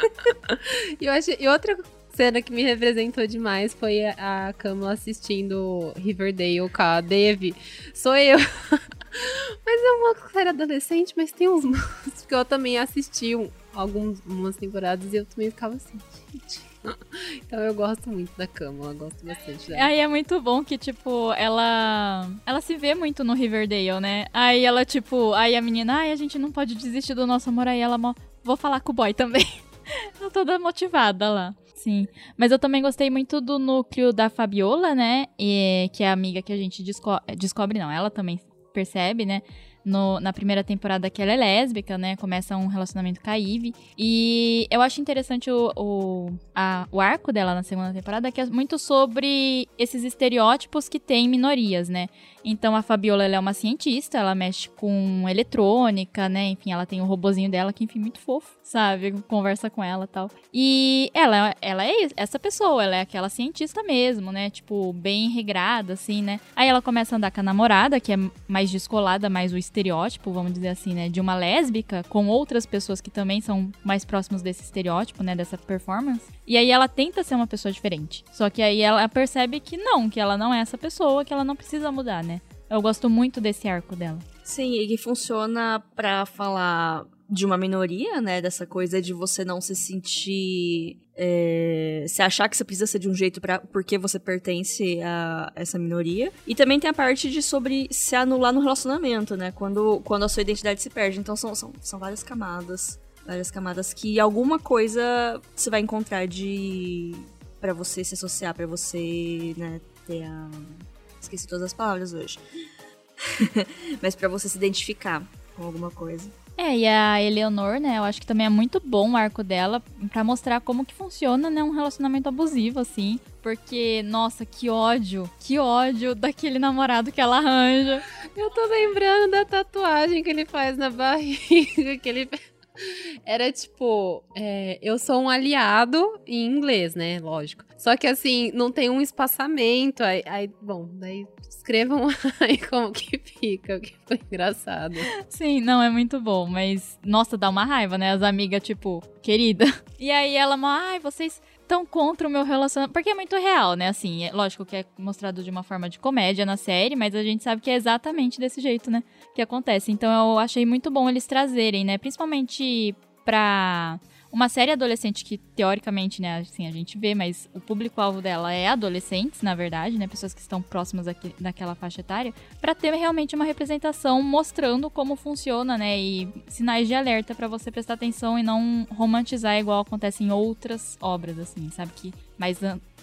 e, eu achei, e outra cena que me representou demais foi a, a Kamala assistindo Riverdale com a Dev. Sou eu. mas é uma série adolescente, mas tem uns que eu também assisti um, algumas temporadas e eu também ficava assim, gente então eu gosto muito da cama, eu gosto bastante dela. Aí é muito bom que, tipo, ela. Ela se vê muito no Riverdale, né? Aí ela, tipo, aí a menina, ai, a gente não pode desistir do nosso amor. Aí ela, vou falar com o boy também. Ela toda motivada lá. Sim. Mas eu também gostei muito do núcleo da Fabiola, né? E, que é a amiga que a gente desco descobre, não, ela também percebe, né? No, na primeira temporada que ela é lésbica, né? Começa um relacionamento com a Ivy. E eu acho interessante o, o, a, o arco dela na segunda temporada, que é muito sobre esses estereótipos que tem minorias, né? Então a Fabiola é uma cientista, ela mexe com eletrônica, né? Enfim, ela tem o um robozinho dela que, enfim, muito fofo, sabe? Conversa com ela tal. E ela, ela é essa pessoa, ela é aquela cientista mesmo, né? Tipo, bem regrada, assim, né? Aí ela começa a andar com a namorada, que é mais descolada, mais o estereótipo, vamos dizer assim, né? De uma lésbica, com outras pessoas que também são mais próximos desse estereótipo, né? Dessa performance. E aí ela tenta ser uma pessoa diferente. Só que aí ela percebe que não, que ela não é essa pessoa, que ela não precisa mudar, né? Eu gosto muito desse arco dela. Sim, e funciona para falar de uma minoria, né? Dessa coisa de você não se sentir. É, se achar que você precisa ser de um jeito pra, porque você pertence a essa minoria. E também tem a parte de sobre se anular no relacionamento, né? Quando, quando a sua identidade se perde. Então são, são, são várias camadas Várias camadas que alguma coisa você vai encontrar de. para você se associar, para você, né, ter a. Esqueci todas as palavras hoje. Mas para você se identificar com alguma coisa. É, e a Eleonor, né, eu acho que também é muito bom o arco dela para mostrar como que funciona, né, um relacionamento abusivo, assim. Porque, nossa, que ódio, que ódio daquele namorado que ela arranja. Eu tô lembrando da tatuagem que ele faz na barriga, que ele... Era tipo, é, eu sou um aliado em inglês, né? Lógico. Só que assim, não tem um espaçamento. Aí, aí bom, daí escrevam aí como que fica, que foi engraçado. Sim, não, é muito bom, mas nossa, dá uma raiva, né? As amigas, tipo, querida. E aí ela, ai, vocês tão contra o meu relacionamento. Porque é muito real, né? Assim, é, lógico que é mostrado de uma forma de comédia na série, mas a gente sabe que é exatamente desse jeito, né? Que acontece. Então eu achei muito bom eles trazerem, né? Principalmente pra uma série adolescente que, teoricamente, né, assim, a gente vê, mas o público-alvo dela é adolescentes, na verdade, né, pessoas que estão próximas aqui, daquela faixa etária, para ter realmente uma representação mostrando como funciona, né, e sinais de alerta para você prestar atenção e não romantizar igual acontece em outras obras, assim, sabe, que mais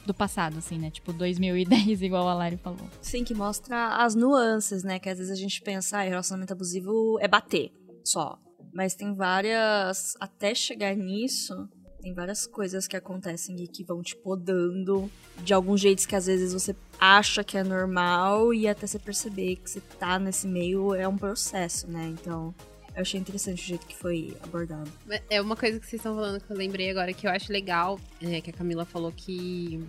do passado, assim, né? Tipo 2010, igual a Lari falou. Sim, que mostra as nuances, né? Que às vezes a gente pensa, ah, relacionamento abusivo é bater só. Mas tem várias. Até chegar nisso, tem várias coisas que acontecem e que vão te podando de alguns jeitos que às vezes você acha que é normal e até você perceber que você tá nesse meio é um processo, né? Então. Eu achei interessante o jeito que foi abordado. É uma coisa que vocês estão falando que eu lembrei agora que eu acho legal, é, que a Camila falou que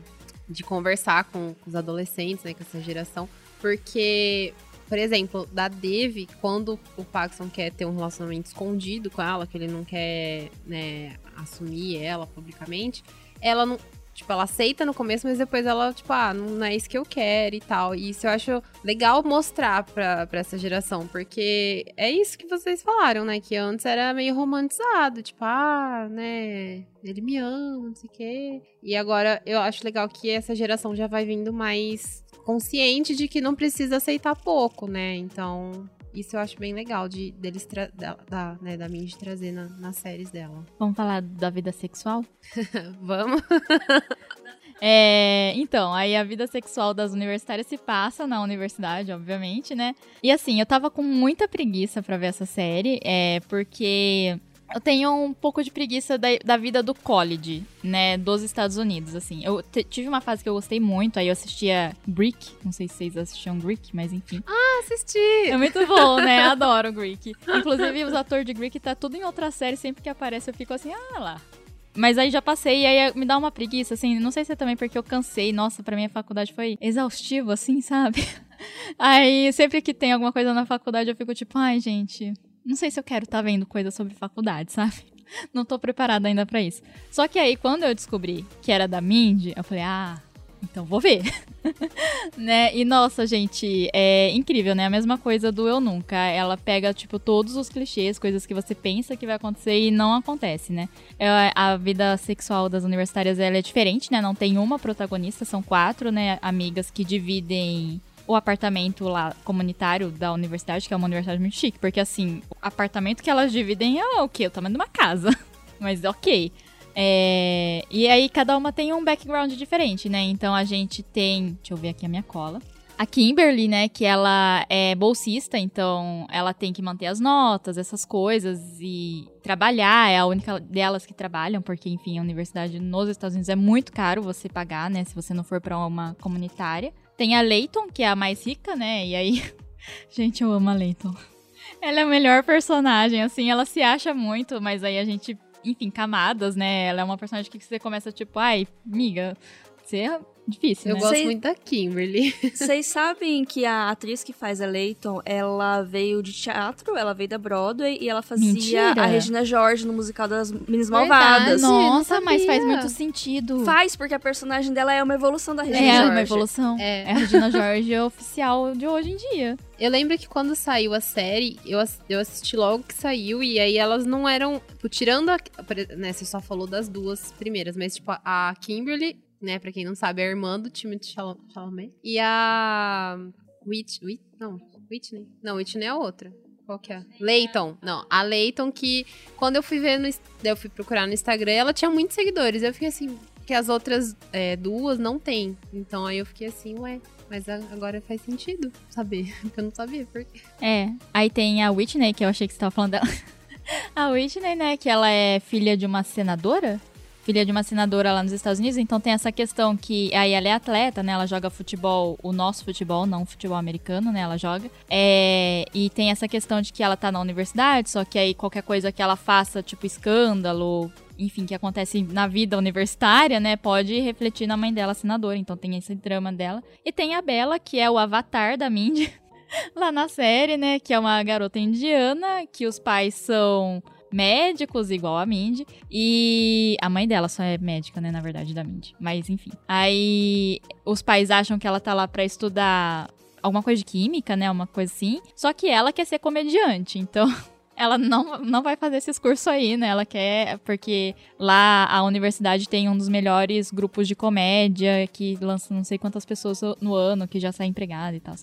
de conversar com, com os adolescentes, né, com essa geração, porque por exemplo, da Dev, quando o Paxson quer ter um relacionamento escondido com ela, que ele não quer, né, assumir ela publicamente, ela não. Tipo, ela aceita no começo, mas depois ela, tipo, ah, não é isso que eu quero e tal. E isso eu acho legal mostrar pra, pra essa geração, porque é isso que vocês falaram, né? Que antes era meio romantizado, tipo, ah, né, ele me ama, não sei o quê. E agora eu acho legal que essa geração já vai vindo mais consciente de que não precisa aceitar pouco, né? Então, isso eu acho bem legal de deles da, da, né, da Mindy trazer na, nas séries dela. Vamos falar da vida sexual? Vamos. É, então, aí a vida sexual das universitárias se passa na universidade, obviamente, né? E assim, eu tava com muita preguiça para ver essa série, é, porque eu tenho um pouco de preguiça da, da vida do college, né, dos Estados Unidos, assim. Eu tive uma fase que eu gostei muito, aí eu assistia Greek, não sei se vocês assistiam Greek, mas enfim. Ah, assisti! É muito bom, né, adoro Greek. Inclusive, os atores de Greek tá tudo em outra série, sempre que aparece eu fico assim, ah lá. Mas aí já passei e aí me dá uma preguiça, assim, não sei se é também porque eu cansei, nossa, pra mim a faculdade foi exaustivo, assim, sabe? Aí sempre que tem alguma coisa na faculdade eu fico tipo, ai gente, não sei se eu quero estar tá vendo coisa sobre faculdade, sabe? Não tô preparada ainda para isso. Só que aí, quando eu descobri que era da Mindy, eu falei, ah, então vou ver. né? E nossa, gente, é incrível, né? A mesma coisa do Eu Nunca. Ela pega, tipo, todos os clichês, coisas que você pensa que vai acontecer e não acontece, né? É, a vida sexual das universitárias ela é diferente, né? Não tem uma protagonista, são quatro, né? Amigas que dividem o apartamento lá comunitário da universidade, que é uma universidade muito chique, porque assim, o apartamento que elas dividem é o quê? O tamanho de uma casa. Mas ok. É... E aí cada uma tem um background diferente, né? Então a gente tem. Deixa eu ver aqui a minha cola. A Kimberly, né, que ela é bolsista, então ela tem que manter as notas, essas coisas e trabalhar, é a única delas que trabalham, porque enfim, a universidade nos Estados Unidos é muito caro você pagar, né, se você não for para uma comunitária. Tem a Leighton, que é a mais rica, né? E aí. gente, eu amo a Leighton. Ela é a melhor personagem, assim, ela se acha muito, mas aí a gente. Enfim, camadas, né? Ela é uma personagem que você começa tipo, ai, miga, você é difícil, Eu né? gosto Cê... muito da Kimberly. Vocês sabem que a atriz que faz a Leighton, ela veio de teatro, ela veio da Broadway e ela fazia Mentira. a Regina George no musical das Meninas Malvadas. Nossa, mas faz muito sentido. Faz, porque a personagem dela é uma evolução da Regina é, George. É, uma evolução. É. é a Regina George oficial de hoje em dia. Eu lembro que quando saiu a série, eu, eu assisti logo que saiu, e aí elas não eram. Tipo, tirando a. Né, você só falou das duas primeiras, mas, tipo, a Kimberly né? Pra quem não sabe, é a irmã do time de Chalamet. E a. Whit... Whit... Não, Whitney. Não, Whitney é outra. Qual que é? Leighton. Não, a Leighton que quando eu fui ver no, eu fui procurar no Instagram, ela tinha muitos seguidores. Eu fiquei assim, que as outras é, duas não tem. Então aí eu fiquei assim, ué, mas agora faz sentido saber, porque eu não sabia por quê. É, aí tem a Whitney, que eu achei que você tava falando dela. a Whitney, né, que ela é filha de uma senadora? Filha de uma senadora lá nos Estados Unidos, então tem essa questão que aí ela é atleta, né? Ela joga futebol, o nosso futebol, não futebol americano, né? Ela joga. É, e tem essa questão de que ela tá na universidade, só que aí qualquer coisa que ela faça, tipo escândalo, enfim, que acontece na vida universitária, né, pode refletir na mãe dela, senadora. Então tem esse drama dela. E tem a Bela, que é o avatar da Mindy lá na série, né, que é uma garota indiana, que os pais são médicos, igual a Mindy. E a mãe dela só é médica, né, na verdade, da Mindy. Mas enfim. Aí os pais acham que ela tá lá para estudar alguma coisa de química, né, uma coisa assim. Só que ela quer ser comediante, então ela não, não vai fazer esses cursos aí, né? Ela quer, porque lá a universidade tem um dos melhores grupos de comédia que lança não sei quantas pessoas no ano que já sai empregada e tal.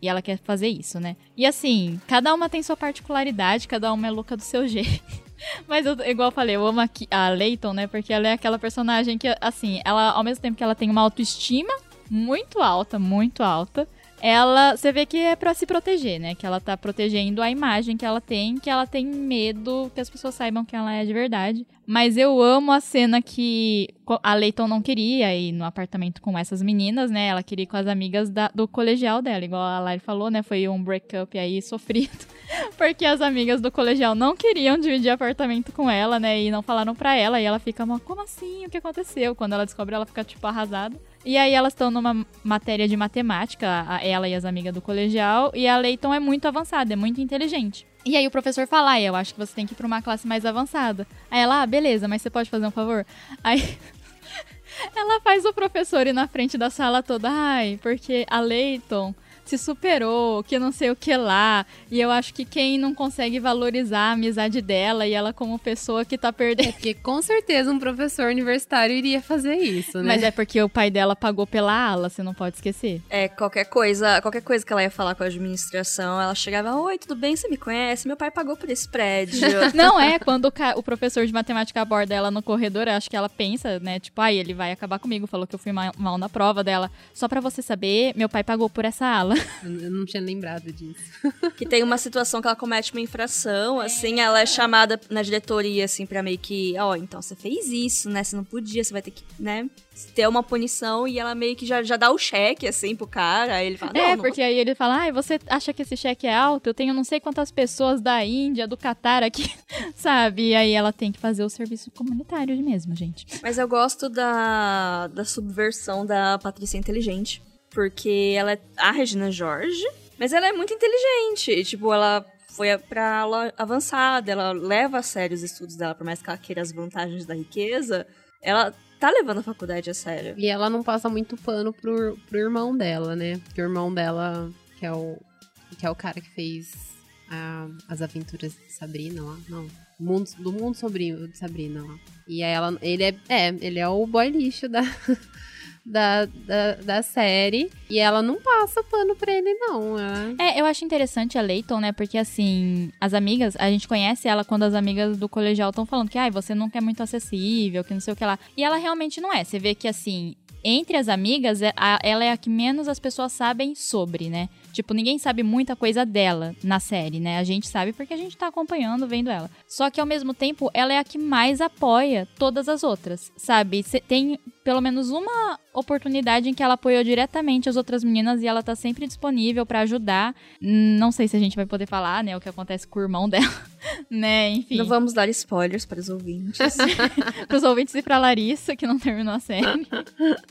E ela quer fazer isso, né? E assim, cada uma tem sua particularidade, cada uma é louca do seu jeito. Mas eu, igual eu falei, eu amo a Leighton, né? Porque ela é aquela personagem que, assim, ela, ao mesmo tempo que ela tem uma autoestima muito alta, muito alta, ela, você vê que é para se proteger, né? Que ela tá protegendo a imagem que ela tem, que ela tem medo que as pessoas saibam que ela é de verdade. Mas eu amo a cena que a Leighton não queria ir no apartamento com essas meninas, né? Ela queria ir com as amigas da, do colegial dela, igual a Lari falou, né? Foi um breakup aí sofrido. Porque as amigas do colegial não queriam dividir apartamento com ela, né? E não falaram pra ela. E ela fica, como assim? O que aconteceu? Quando ela descobre, ela fica, tipo, arrasada. E aí elas estão numa matéria de matemática, ela e as amigas do colegial, e a Leighton é muito avançada, é muito inteligente. E aí o professor fala, ah, eu acho que você tem que ir pra uma classe mais avançada. Aí ela, ah, beleza, mas você pode fazer um favor? Aí ela faz o professor ir na frente da sala toda, ai, porque a Leighton se superou, que não sei o que lá. E eu acho que quem não consegue valorizar a amizade dela e ela como pessoa que tá perdendo. É porque com certeza um professor universitário iria fazer isso, né? Mas é porque o pai dela pagou pela ala, você não pode esquecer. É, qualquer coisa, qualquer coisa que ela ia falar com a administração, ela chegava, oi, tudo bem? Você me conhece? Meu pai pagou por esse prédio. não é, quando o, o, professor de matemática aborda ela no corredor, acho que ela pensa, né? Tipo, ai, ele vai acabar comigo, falou que eu fui mal, mal na prova dela. Só para você saber, meu pai pagou por essa ala. Eu não tinha lembrado disso. que tem uma situação que ela comete uma infração, assim, ela é chamada na diretoria, assim, pra meio que, ó, oh, então você fez isso, né? Você não podia, você vai ter que, né? ter uma punição e ela meio que já, já dá o cheque, assim, pro cara. Aí ele fala, É, não porque aí ele fala, ai, você acha que esse cheque é alto? Eu tenho não sei quantas pessoas da Índia, do Catar aqui, sabe? E aí ela tem que fazer o serviço comunitário mesmo, gente. Mas eu gosto da, da subversão da Patrícia Inteligente porque ela é a Regina Jorge, mas ela é muito inteligente. Tipo, ela foi pra aula avançada, ela leva a sério os estudos dela, por mais que ela queira as vantagens da riqueza, ela tá levando a faculdade a sério. E ela não passa muito pano pro, pro irmão dela, né? Porque o irmão dela, que é o, que é o cara que fez a, as aventuras de Sabrina lá, não. Mundo, do mundo sobrinho de Sabrina lá. E aí ela, ele é, é, ele é o boy lixo da, da, da, da, série. E ela não passa pano pra ele, não. Ela... É, eu acho interessante a Leighton, né? Porque assim, as amigas, a gente conhece ela quando as amigas do colegial estão falando que, ai, você não é muito acessível, que não sei o que lá. E ela realmente não é. Você vê que assim, entre as amigas, é, ela é a que menos as pessoas sabem sobre, né? Tipo, ninguém sabe muita coisa dela na série, né? A gente sabe porque a gente tá acompanhando, vendo ela. Só que ao mesmo tempo, ela é a que mais apoia todas as outras, sabe? Tem pelo menos uma oportunidade em que ela apoiou diretamente as outras meninas e ela tá sempre disponível para ajudar. Não sei se a gente vai poder falar, né, o que acontece com o irmão dela, né, enfim. Não vamos dar spoilers para os ouvintes. para os ouvintes e pra Larissa, que não terminou a série.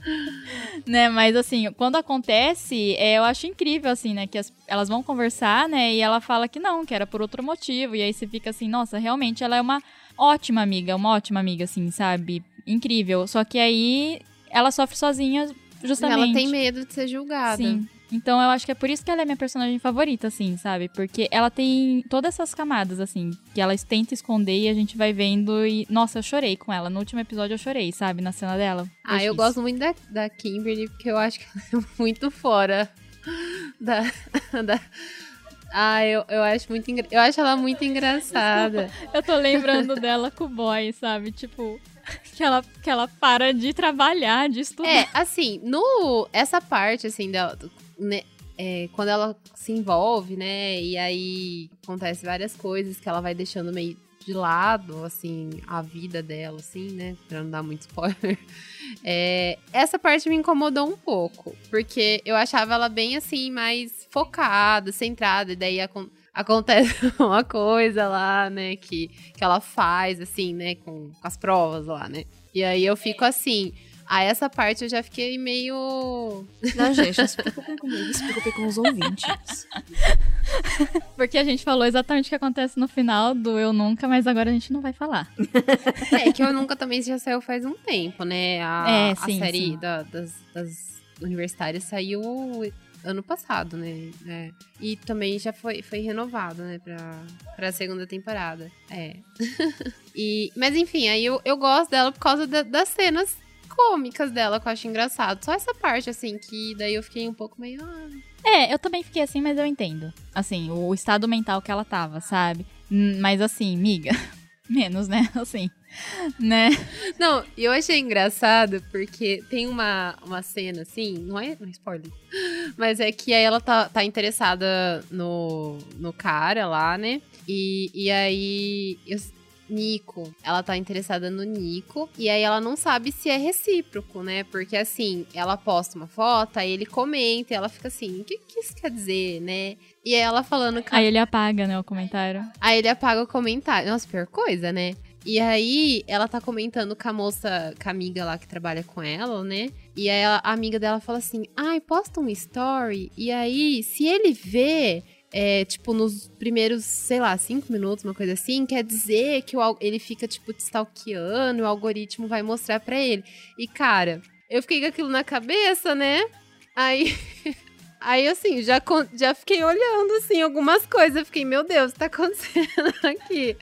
né, mas assim, quando acontece, é, eu acho incrível, assim, né, que as, elas vão conversar, né, e ela fala que não, que era por outro motivo, e aí você fica assim, nossa, realmente ela é uma ótima amiga, uma ótima amiga, assim, sabe? Incrível. Só que aí ela sofre sozinha, justamente. Ela tem medo de ser julgada. Sim. Então eu acho que é por isso que ela é minha personagem favorita, assim, sabe? Porque ela tem todas essas camadas, assim, que ela tenta esconder e a gente vai vendo e. Nossa, eu chorei com ela. No último episódio eu chorei, sabe? Na cena dela. Ah, eu gosto muito da, da Kimberly, porque eu acho que ela é muito fora da, da Ah, eu, eu acho muito engra... Eu acho ela muito engraçada. Eu tô lembrando dela com o boy, sabe? Tipo, que ela, que ela para de trabalhar, de estudar. É, assim, no. Essa parte, assim, da. Né, é, quando ela se envolve, né? E aí acontece várias coisas que ela vai deixando meio de lado, assim, a vida dela, assim, né? Pra não dar muito spoiler. É, essa parte me incomodou um pouco, porque eu achava ela bem, assim, mais focada, centrada, e daí a, acontece uma coisa lá, né, que, que ela faz, assim, né, com, com as provas lá, né? E aí eu fico assim, a essa parte eu já fiquei meio. Não, gente, não se preocupem comigo, se preocupem com os ouvintes. Porque a gente falou exatamente o que acontece no final do Eu Nunca, mas agora a gente não vai falar. É, que Eu Nunca também já saiu faz um tempo, né? A, É, a sim, série sim. da- das, das universitárias saiu ano passado, né? É. E também já foi, foi renovado, né, pra, pra segunda temporada. É. e, mas enfim, aí eu, eu gosto dela por causa da- das cenas cômicas dela, que eu acho engraçado. Só essa parte, assim, que daí eu fiquei um pouco meio. Ah, É, eu também fiquei assim, mas eu entendo. Assim, o estado mental que ela tava, sabe? Hum, Mas assim, miga. Menos, né? Assim. Né? Não, e eu achei engraçado porque tem uma, uma cena assim, não é, não é spoiler, mas é que aí ela tá, tá interessada no, no cara lá, né? E, e aí, eu- Nico, ela tá interessada no Nico, e aí ela não sabe se é recíproco, né? Porque assim, ela posta uma foto, aí ele comenta, e ela fica assim, o que, que isso quer dizer, né? E aí ela falando Aí ele apaga, né, o comentário. Aí ele apaga o comentário. Nossa, pior coisa, né? E aí ela tá comentando com a moça, com a amiga lá que trabalha com ela, né? E aí a amiga dela fala assim: ai, posta um story. E aí, se ele vê. é, tipo, nos primeiros, sei lá, cinco minutos, uma coisa assim, quer dizer que o, ele fica, tipo, te stalkeando, o algoritmo vai mostrar pra ele. E, cara, eu fiquei com aquilo na cabeça, né? Aí, aí assim, já, já fiquei olhando, assim, algumas coisas. Fiquei, meu Deus, o que tá acontecendo aqui?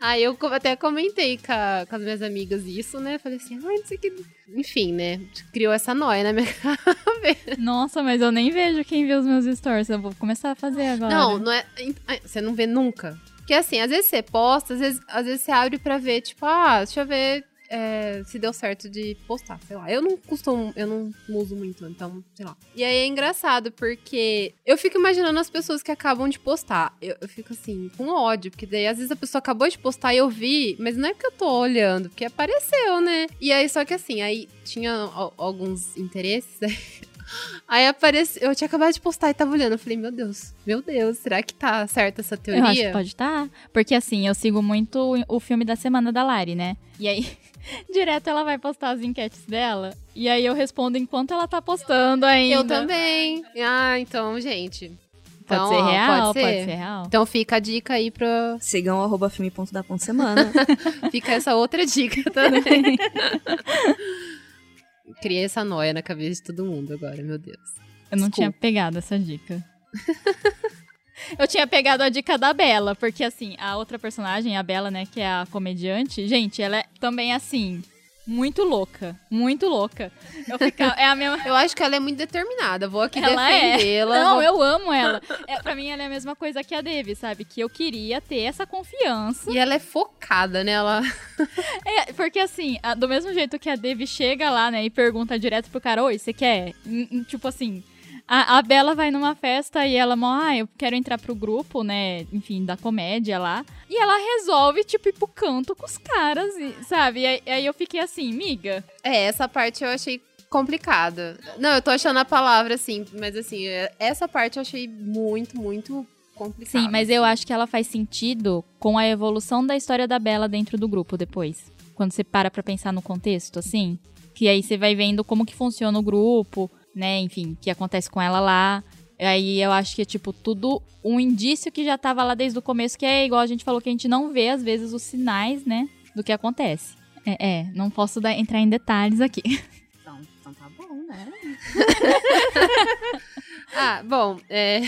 Aí eu até comentei com, a- com as minhas amigas isso, né? Falei assim, ai, não sei que. Enfim, né? Criou essa noia na minha cabeça. Nossa, mas eu nem vejo quem vê os meus stories. Eu vou começar a fazer agora. Não, não é. Você não vê nunca. Porque assim, às vezes você posta, às vezes, às vezes você abre pra ver, tipo, ah, deixa eu ver é, se deu certo de postar, sei lá. Eu não costumo, eu não uso muito, então, sei lá. E aí é engraçado, porque eu fico imaginando as pessoas que acabam de postar. Eu, eu fico assim, com ódio, porque daí às vezes a pessoa acabou de postar e eu vi, mas não é porque eu tô olhando, porque apareceu, né? E aí, só que assim, aí tinha al- alguns interesses, Aí apareceu, eu tinha acabado de postar e tava olhando. Eu falei, meu Deus, meu Deus, será que tá certa essa teoria? Eu acho que pode estar. Porque assim, eu sigo muito o filme da semana da Lari, né? E aí, direto ela vai postar as enquetes dela. E aí eu respondo enquanto ela tá postando ainda. Eu também. Ah, então, gente. Pode Então, ser ó, real, pode ser. real. Então fica a dica aí pra. Sigam arroba filme.da.semana. Fica essa outra dica também. Criei essa noia na cabeça de todo mundo agora, meu Deus. Eu não Desculpa. tinha pegado essa dica. eu tinha pegado a dica da Bela, porque assim, a outra personagem, a Bela, né, que é a comediante, gente, ela é também assim, muito louca. Muito louca. Eu ficava, é a mesma. Eu acho que ela é muito determinada. Vou aqui Ela é. defendê-la. Não, vou- eu amo ela. É, pra mim, ela é a mesma coisa que a Devi, sabe? Que eu queria ter essa confiança. E ela é focada, né? Ela... É, porque assim, do mesmo jeito que a Devi chega lá, né, e pergunta direto pro cara, oi, você quer? Tipo assim, a, a Bela vai numa festa e ela, ah, eu quero entrar pro grupo, né, enfim, da comédia lá. E ela resolve, tipo, ir pro canto com os caras, e- sabe? E aí, aí eu fiquei assim, miga. É, essa parte eu achei complicada. Não, eu tô achando a palavra assim, mas assim, é- essa parte eu achei muito, muito complicada. Sim, mas eu acho que ela faz sentido com a evolução da história da Bela dentro do grupo depois. Quando você para pra pensar no contexto, assim. Que aí você vai vendo como que funciona o grupo, né? Enfim, o que acontece com ela lá. Aí eu acho que é, tipo, tudo um indício que já tava lá desde o começo, que é igual a gente falou, que a gente não vê, às vezes, os sinais, né? Do que acontece. É, é não posso dar- entrar em detalhes aqui. então, então tá bom, né? Ah, bom, é...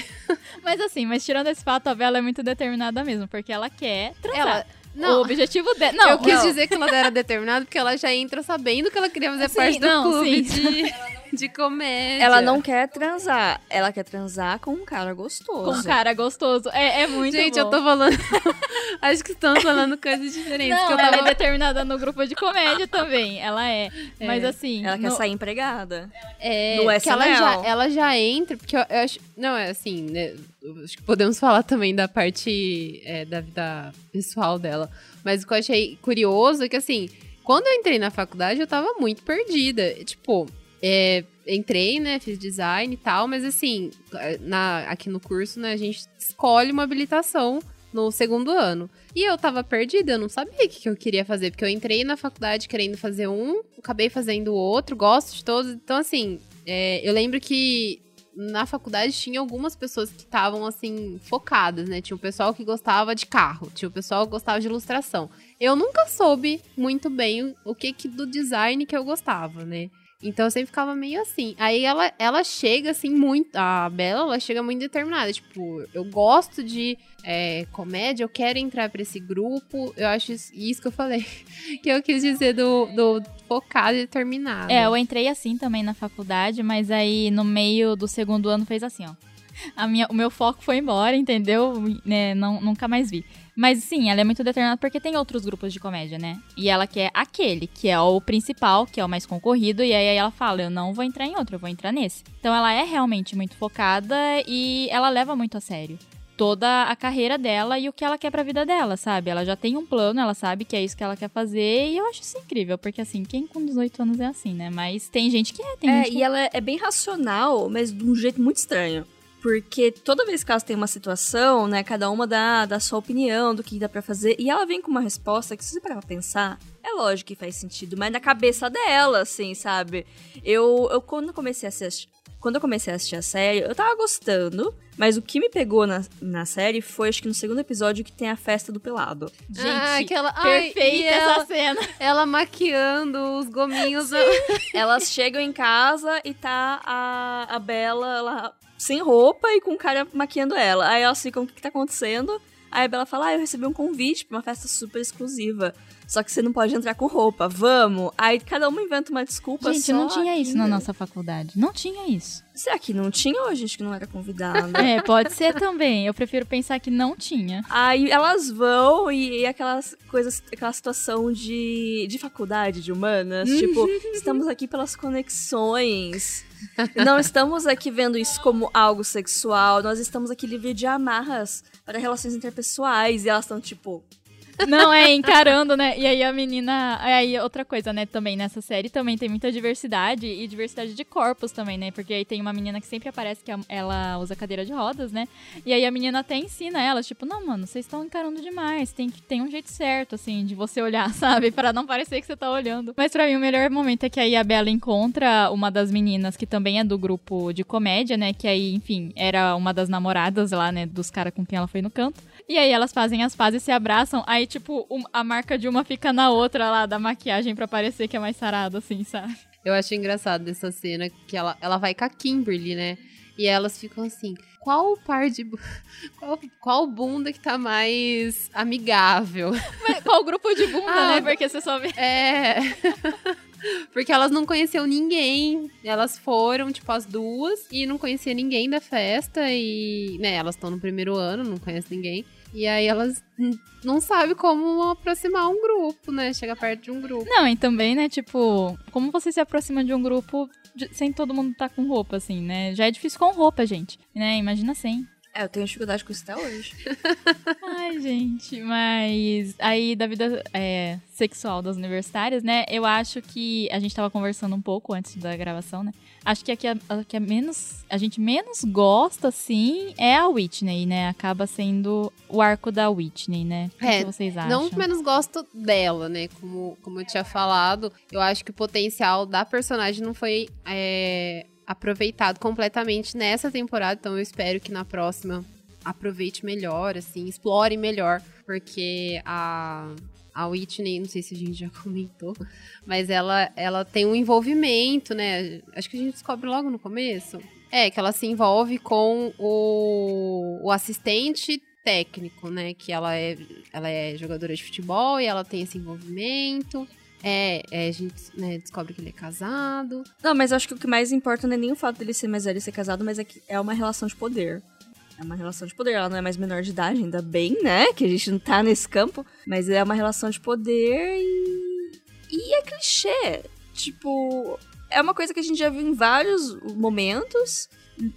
Mas assim, mas tirando esse fato, a Bela é muito determinada mesmo, porque ela quer transar. Ela... O Não, objetivo dela. Não, eu quis não. dizer que ela era determinada porque ela já entra sabendo que ela queria fazer Sim, parte do não, clube. sim. de- Ela não de comédia. Ela não quer transar, ela quer transar com um cara gostoso. Com um cara gostoso. É, é muito Gente, bom. eu tô falando. Acho que estamos falando coisas diferentes. Não, ela tava... é determinada no grupo de comédia também. Ela é. Mas assim. Ela quer no- sair empregada. É, No que ela já, ela já entra, porque eu, eu acho. Não, é assim, né? Acho que podemos falar também da parte é, da vida pessoal dela. Mas o que eu achei curioso é que, assim, quando eu entrei na faculdade, eu tava muito perdida. Tipo, é, entrei, né? Fiz design e tal, mas assim, na, aqui no curso, né, a gente escolhe uma habilitação no segundo ano. E eu tava perdida, eu não sabia o que, que eu queria fazer, porque eu entrei na faculdade querendo fazer um, acabei fazendo o outro, gosto de todos. Então, assim, é, eu lembro que na faculdade tinha algumas pessoas que estavam, assim, focadas, né? Tinha o pessoal que gostava de carro, tinha o pessoal que gostava de ilustração. Eu nunca soube muito bem o que, que do design que eu gostava, né? Então eu sempre ficava meio assim. Aí ela, ela chega assim muito. A Bela, ela chega muito determinada. Tipo, eu gosto de é, comédia, eu quero entrar pra esse grupo. Eu acho isso, isso que eu falei. que eu quis dizer do, do focado e determinado. É, eu entrei assim também na faculdade, mas aí no meio do segundo ano fez assim, ó. A minha, o meu foco foi embora, entendeu? Né, não, nunca mais vi. Mas sim, ela é muito determinada porque tem outros grupos de comédia, né? E ela quer aquele, que é o principal, que é o mais concorrido, e aí ela fala: eu não vou entrar em outro, eu vou entrar nesse. Então ela é realmente muito focada e ela leva muito a sério toda a carreira dela e o que ela quer pra vida dela, sabe? Ela já tem um plano, ela sabe que é isso que ela quer fazer e eu acho isso incrível, porque assim, quem com 18 anos é assim, né? Mas tem gente que é, tem É, gente que e ela é bem racional, mas de um jeito muito estranho. Porque toda vez que elas têm uma situação, né, cada uma dá, dá sua opinião do que dá pra fazer, e ela vem com uma resposta que, se você parar pra pensar, é lógico que faz sentido, mas na cabeça dela, assim, sabe? Eu, eu quando comecei a assistir. Quando eu comecei a assistir a série, eu tava gostando, mas o que me pegou na, na série foi, acho que no segundo episódio, que tem a festa do pelado. Gente, ah, aquela, ai, perfeita e essa ela, cena. ela maquiando os gominhos. Elas chegam em casa e tá a, a Bela lá sem roupa e com o cara maquiando ela. Aí elas ficam, o que, que tá acontecendo? Aí a Bela fala, ah, eu recebi um convite pra uma festa super exclusiva. Só que você não pode entrar com roupa, vamos. Aí cada uma inventa uma desculpa Gente, não tinha isso na nossa faculdade. Não tinha isso. Será que não tinha ou a gente que não era convidada? É, pode ser também. Eu prefiro pensar que não tinha. Aí elas vão e, e aquelas coisas, aquela situação de, de faculdade de humanas, tipo, estamos aqui pelas conexões. Não estamos aqui vendo isso como algo sexual, nós estamos aqui livre de amarras para relações interpessoais. E elas estão tipo, Não, é encarando, né? E aí a menina. Aí outra coisa, né? Também nessa série também tem muita diversidade e diversidade de corpos também, né? Porque aí tem uma menina que sempre aparece que ela usa cadeira de rodas, né? E aí a menina até ensina elas, tipo, não, mano, vocês estão encarando demais. Tem que tem um jeito certo, assim, de você olhar, sabe? Pra não parecer que você tá olhando. Mas pra mim o melhor momento é que aí a Bela encontra uma das meninas que também é do grupo de comédia, né? Que aí, enfim, era uma das namoradas lá, né? Dos caras com quem ela foi no canto. E aí elas fazem as pazes e se abraçam. Aí, tipo, um- a marca de uma fica na outra lá, da maquiagem pra parecer que é mais sarado, assim, sabe? Eu acho engraçado dessa cena que ela, ela vai com a Kimberly, né? E elas ficam assim, qual par de. Qual, qual bunda que tá mais amigável? Mas qual grupo de bunda, Ah, né? Porque você só vê. É. Porque elas não conheciam ninguém. Elas foram, tipo, as duas e não conhecia ninguém da festa. E, né, elas estão no primeiro ano, não conhecem ninguém. E aí elas não sabem como aproximar um grupo, né? Chegar perto de um grupo. Não, e também, né, tipo, como você se aproxima de um grupo de- sem todo mundo tá com roupa, assim, né? Já é difícil com roupa, gente. Né? Imagina sem. É, eu tenho dificuldade com isso até hoje. Ai, gente, mas aí da vida é, sexual das universitárias, né? Eu acho que a gente tava conversando um pouco antes da gravação, né? Acho que a que a, a que a menos a gente menos gosta, assim, é a Whitney, né? Acaba sendo o arco da Whitney, né? O É, que vocês acham? Não que menos gosto dela, né? Como, como eu tinha falado, eu acho que o potencial da personagem não foi é, aproveitado completamente nessa temporada, então eu espero que na próxima aproveite melhor, assim, explore melhor, porque a. A Whitney, não sei se a gente já comentou, mas ela, ela tem um envolvimento, né? Acho que a gente descobre logo no começo. É, que ela se envolve com o, o assistente técnico, né? Que ela é, ela é jogadora de futebol e ela tem esse envolvimento. É, é, a gente né, descobre que ele é casado. Não, mas acho que o que mais importa não é nem o fato dele ser mais velho e ser casado, mas é que é uma relação de poder. É uma relação de poder. Ela não é mais menor de idade, ainda bem, né? Que a gente não tá nesse campo. Mas é uma relação de poder e. E é clichê. Tipo. É uma coisa que a gente já viu em vários momentos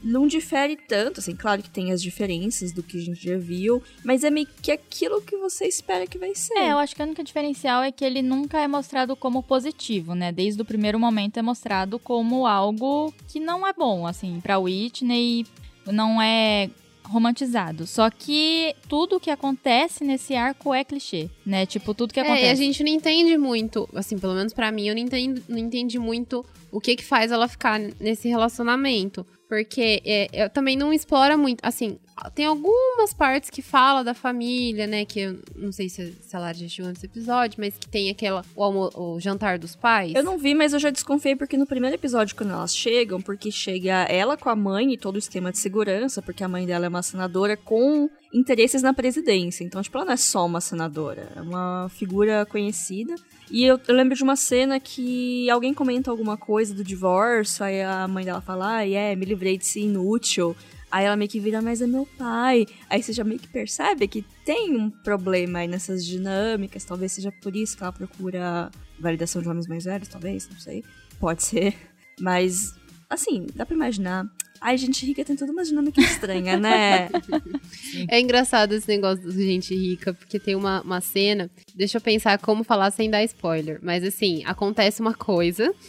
não difere tanto, assim, claro que tem as diferenças do que a gente já viu, mas é meio que aquilo que você espera que vai ser. É, eu acho que a única diferencial é que ele nunca é mostrado como positivo, né? Desde o primeiro momento é mostrado como algo que não é bom, assim, pra Whitney não é romantizado. Só que tudo que acontece nesse arco é clichê, né? Tipo, tudo que acontece. É, e a gente não entende muito, assim, pelo menos para mim, eu não, entendo, não entendi muito o que que faz ela ficar nesse relacionamento. Porque é, eu também não explora muito. Assim, tem algumas partes que fala da família, né? Que eu não sei se, se a Lara já assistiu antes episódio, mas que tem aquela. O, o, jantar dos pais. Eu não vi, mas eu já desconfiei porque no primeiro episódio, quando elas chegam, porque chega ela com a mãe e todo o esquema de segurança, porque a mãe dela é uma senadora com interesses na presidência. Então, tipo, ela não é só uma senadora, é uma figura conhecida. E eu, eu, lembro de uma cena que alguém comenta alguma coisa do divórcio, aí a mãe dela fala, ah, é, me livrei de ser inútil. Aí ela meio que vira, mas é meu pai. Aí você já meio que percebe que tem um problema aí nessas dinâmicas. Talvez seja por isso que ela procura validação de homens mais velhos, talvez, não sei. Pode ser. Mas, assim, dá pra imaginar. Ai, gente rica tem toda uma dinâmica estranha, né? é engraçado esse negócio de gente rica, porque tem uma, uma cena. Deixa eu pensar como falar sem dar spoiler. Mas assim, acontece uma coisa.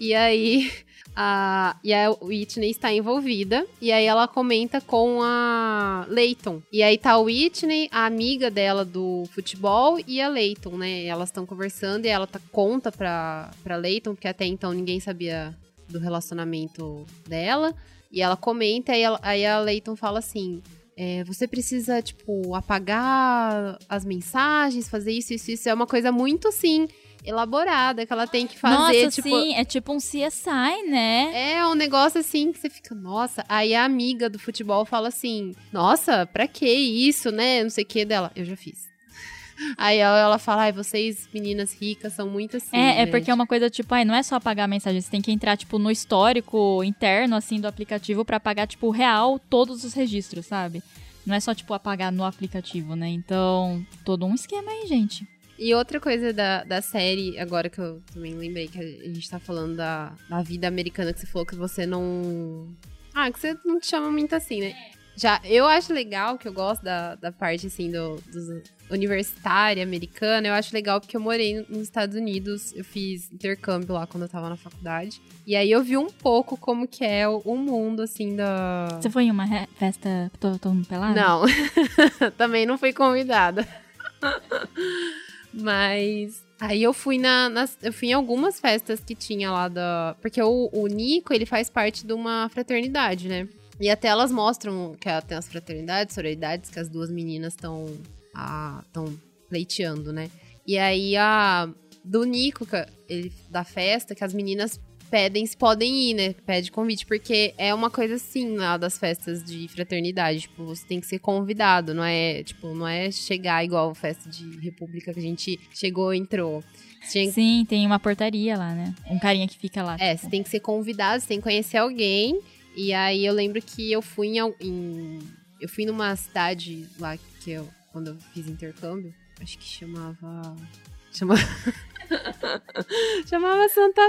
E aí. A, e a Whitney está envolvida. E aí ela comenta com a Leighton. E aí tá a Whitney, a amiga dela do futebol, e a Leighton, né? Elas estão conversando e ela tá, conta pra, pra Leighton, porque até então ninguém sabia do relacionamento dela. E ela comenta, e ela, aí a Leighton fala assim: é, você precisa, tipo, apagar as mensagens, fazer isso, isso, isso. É uma coisa muito assim. Elaborada, que ela tem que fazer. Nossa, tipo, sim, é tipo um CSI, né? É um negócio assim que você fica, nossa. Aí a amiga do futebol fala assim: Nossa, pra que isso, né? Não sei o que dela. Eu já fiz. Aí ela fala, ai, vocês, meninas ricas, são muito assim. É, é né? é porque é uma coisa tipo, ai, não é só apagar a mensagem, você tem que entrar, tipo, no histórico interno, assim, do aplicativo para apagar, tipo, real todos os registros, sabe? Não é só, tipo, apagar no aplicativo, né? Então, todo um esquema aí, gente. E outra coisa da, da série, agora que eu também lembrei que a gente tá falando da, da vida americana, que você falou que você não. Ah, que você não te chama muito assim, né? Já, eu acho legal, que eu gosto da, da parte, assim, do, do universitária americana, eu acho legal porque eu morei nos Estados Unidos, eu fiz intercâmbio lá quando eu tava na faculdade. E aí eu vi um pouco como que é o, o mundo, assim, da... Você foi em uma festa todo mundo pelado? Não, também não fui convidada. Mas Aí eu fui na, nas, eu fui em algumas festas que tinha lá da. Porque o, o Nico, ele faz parte de uma fraternidade, né? E até elas mostram que tem as fraternidades, sororidades, que as duas meninas estão estão pleiteando, né? E aí a do Nico, ele, da festa, que as meninas pedem se podem ir, né? Pede convite, porque é uma coisa assim lá das festas de fraternidade. Tipo, você tem que ser convidado, não é, tipo, não é chegar igual festa de república que a gente chegou e entrou. Tinha... Sim, tem uma portaria lá, né? Um carinha que fica lá. É, tipo. você tem que ser convidado, você tem que conhecer alguém. E aí eu lembro que eu fui em, em eu fui numa cidade lá que eu quando eu fiz intercâmbio, acho que chamava chamava chamava Santa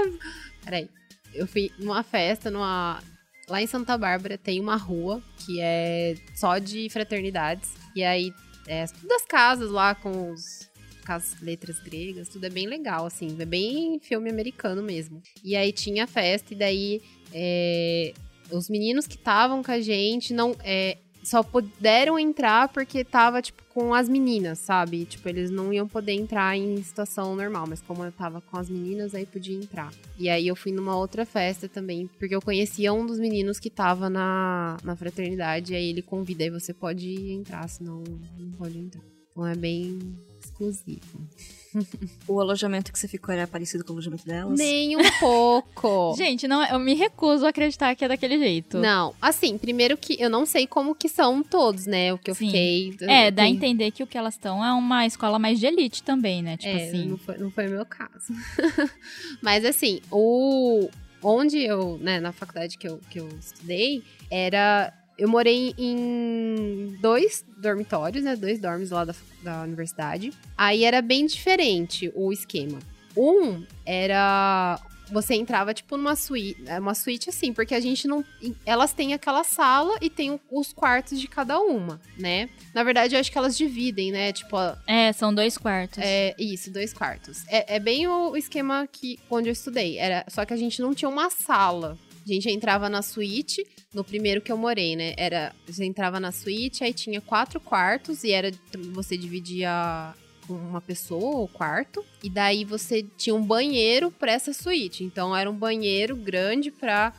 Peraí. Eu fui numa festa numa lá em Santa Bárbara tem uma rua que é só de fraternidades e aí é as casas lá com os com as letras gregas, tudo é bem legal, assim, é bem filme americano mesmo. E aí tinha festa, e daí é, os meninos que estavam com a gente não é, só puderam entrar porque tava, tipo, com as meninas, sabe? Tipo, eles não iam poder entrar em situação normal, mas como eu tava com as meninas, aí podia entrar. E aí eu fui numa outra festa também, porque eu conhecia um dos meninos que tava na, na fraternidade, e aí ele convida, aí você pode entrar, senão não pode entrar. Então é bem exclusivo. O alojamento que você ficou era parecido com o alojamento delas? Nem um pouco. Gente, não, eu me recuso a acreditar que é daquele jeito. Não, assim, primeiro que eu não sei como que são todos, né? O que eu Sim. fiquei. É, dá a entender que o que elas estão é uma escola mais de elite também, né? Tipo é, assim. não foi, não foi o meu caso. Mas assim, o onde eu, né, na faculdade que eu, que eu estudei, era eu morei em dois dormitórios, né, dois dormes lá da, da universidade. Aí era bem diferente o esquema. Um era você entrava tipo numa suíte, uma suíte assim, porque a gente não, elas têm aquela sala e tem os quartos de cada uma, né? Na verdade, eu acho que elas dividem, né? Tipo, a- É, são dois quartos. é, isso, dois quartos. É, é bem o, o esquema que onde eu estudei. Era, só que a gente não tinha uma sala. A gente entrava na suíte, no primeiro que eu morei, né? Era, você entrava na suíte, aí tinha quatro quartos e era você dividia com uma pessoa o quarto e daí você tinha um banheiro para essa suíte. Então era um banheiro grande para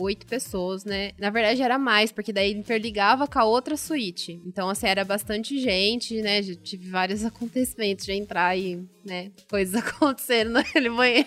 oito pessoas, né? Na verdade era mais, porque daí interligava com a outra suíte. Então, assim, era bastante gente, né? Já tive vários acontecimentos de entrar e, né, coisas aconteceram naquele banheiro.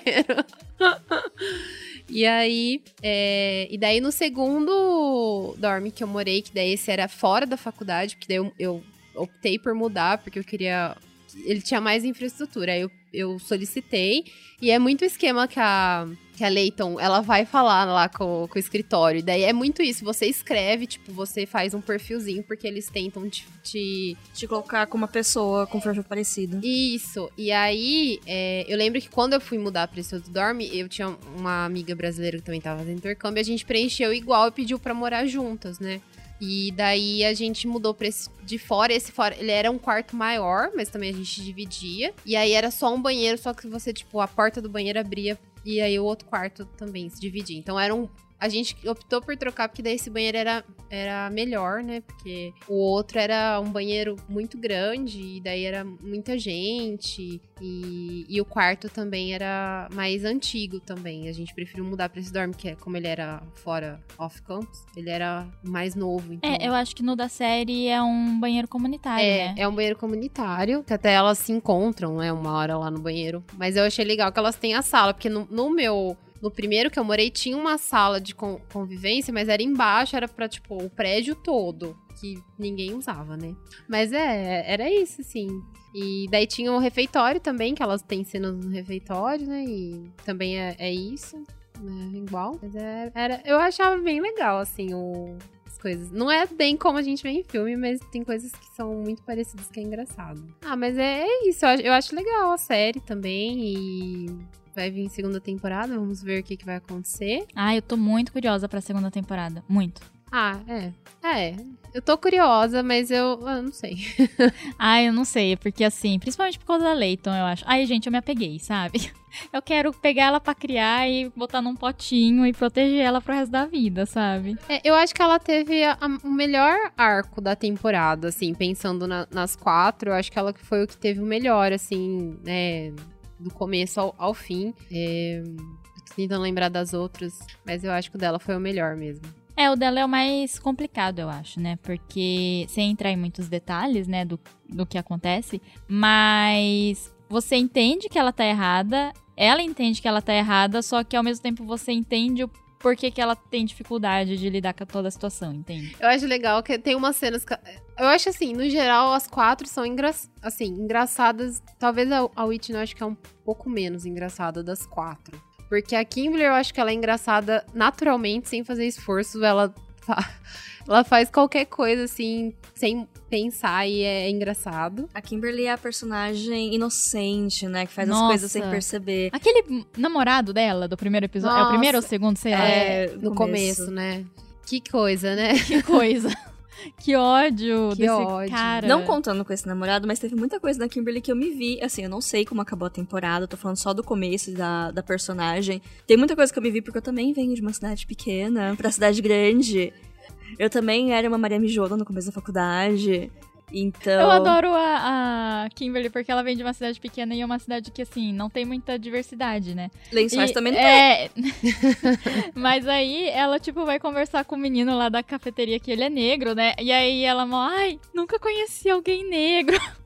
e aí, é, e daí no segundo dorme que eu morei, que daí esse era fora da faculdade, porque daí eu, eu optei por mudar, porque eu queria. Ele tinha mais infraestrutura. Aí eu, eu solicitei. E é muito esquema que a, que a Leighton, ela vai falar lá com, com o escritório. E daí é muito isso. Você escreve, tipo, você faz um perfilzinho, porque eles tentam te. te... Te colocar com uma pessoa com perfil parecido. Isso. E aí, é, eu lembro que quando eu fui mudar pra esse outro dorme, eu tinha uma amiga brasileira que também tava fazendo intercâmbio. A gente preencheu igual e pediu pra morar juntas, né? E daí a gente mudou pra esse de fora. Esse fora, ele era um quarto maior, mas também a gente dividia. E aí era só um banheiro, só que você, tipo, a porta do banheiro abria e aí o outro quarto também se dividia. Então era um. A gente optou por trocar, porque daí esse banheiro era, era melhor, né? Porque o outro era um banheiro muito grande, e daí era muita gente. E, e o quarto também era mais antigo também. A gente preferiu mudar pra esse dorme, que é como ele era fora off-campus, ele era mais novo. Então... É, eu acho que no da série é um banheiro comunitário, É, né? é um banheiro comunitário, que até elas se encontram, né, uma hora lá no banheiro. Mas eu achei legal que elas têm a sala, porque no, no meu. No primeiro que eu morei, tinha uma sala de con- convivência, mas era embaixo, era pra, tipo, o prédio todo, que ninguém usava, né? Mas é, era isso, assim. E daí tinha o refeitório também, que elas têm cenas no refeitório, né? E também é, é isso, né? Igual. Mas é- era, eu achava bem legal, assim, o, as coisas. Não é bem como a gente vê em filme, mas tem coisas que são muito parecidas que é engraçado. Ah, mas é, é isso. Eu acho legal a série também. E vai vir segunda temporada. Vamos ver o que, que vai acontecer. Ah, eu tô muito curiosa pra segunda temporada. Muito. Ah, é. É. Eu tô curiosa, mas eu, eu não sei. Ah, eu não sei, porque assim, principalmente por causa da Leighton, eu acho. Ai, gente, eu me apeguei, sabe? Eu quero pegar ela pra criar e botar num potinho e proteger ela pro resto da vida, sabe? É, eu acho que ela teve a- a- o melhor arco da temporada, assim, pensando na- nas quatro. Eu acho que ela foi o que teve o melhor, assim, né? Do começo ao, ao fim. É, tentando lembrar das outras, mas eu acho que o dela foi o melhor mesmo. É, o dela é o mais complicado, eu acho, né? Porque, sem entrar em muitos detalhes, né, do, do que acontece, mas você entende que ela tá errada, ela entende que ela tá errada, só que ao mesmo tempo você entende o porquê que ela tem dificuldade de lidar com toda a situação, entende? Eu acho legal que tem umas cenas. que- eu acho assim, no geral, as quatro são engra... assim, engraçadas. Talvez a, a Whitney eu acho que é um pouco menos engraçada das quatro. Porque a Kimberly eu acho que ela é engraçada naturalmente, sem fazer esforço. Ela, ela faz qualquer coisa assim, sem pensar e é engraçado. A Kimberly é a personagem inocente, né? Que faz Nossa. as coisas sem perceber. Aquele namorado dela do primeiro episódio, é o primeiro ou o segundo, sei lá. É, no começo, né? Que coisa, né? Que coisa. Que ódio Que desse ódio. cara. Não contando com esse namorado, mas teve muita coisa na Kimberly que eu me vi. Assim, eu não sei como acabou a temporada, eu tô falando só do começo da, da personagem. Tem muita coisa que eu me vi porque eu também venho de uma cidade pequena pra cidade grande. Eu também era uma Maria Mijona no começo da faculdade. Então. Eu adoro a, a Kimberly porque ela vem de uma cidade pequena e é uma cidade que, assim, não tem muita diversidade, né? Lençóis E- também não tem. é... Mas aí ela, tipo, vai conversar com o menino lá da cafeteria que ele é negro, né? E aí ela, ai, nunca conheci alguém negro.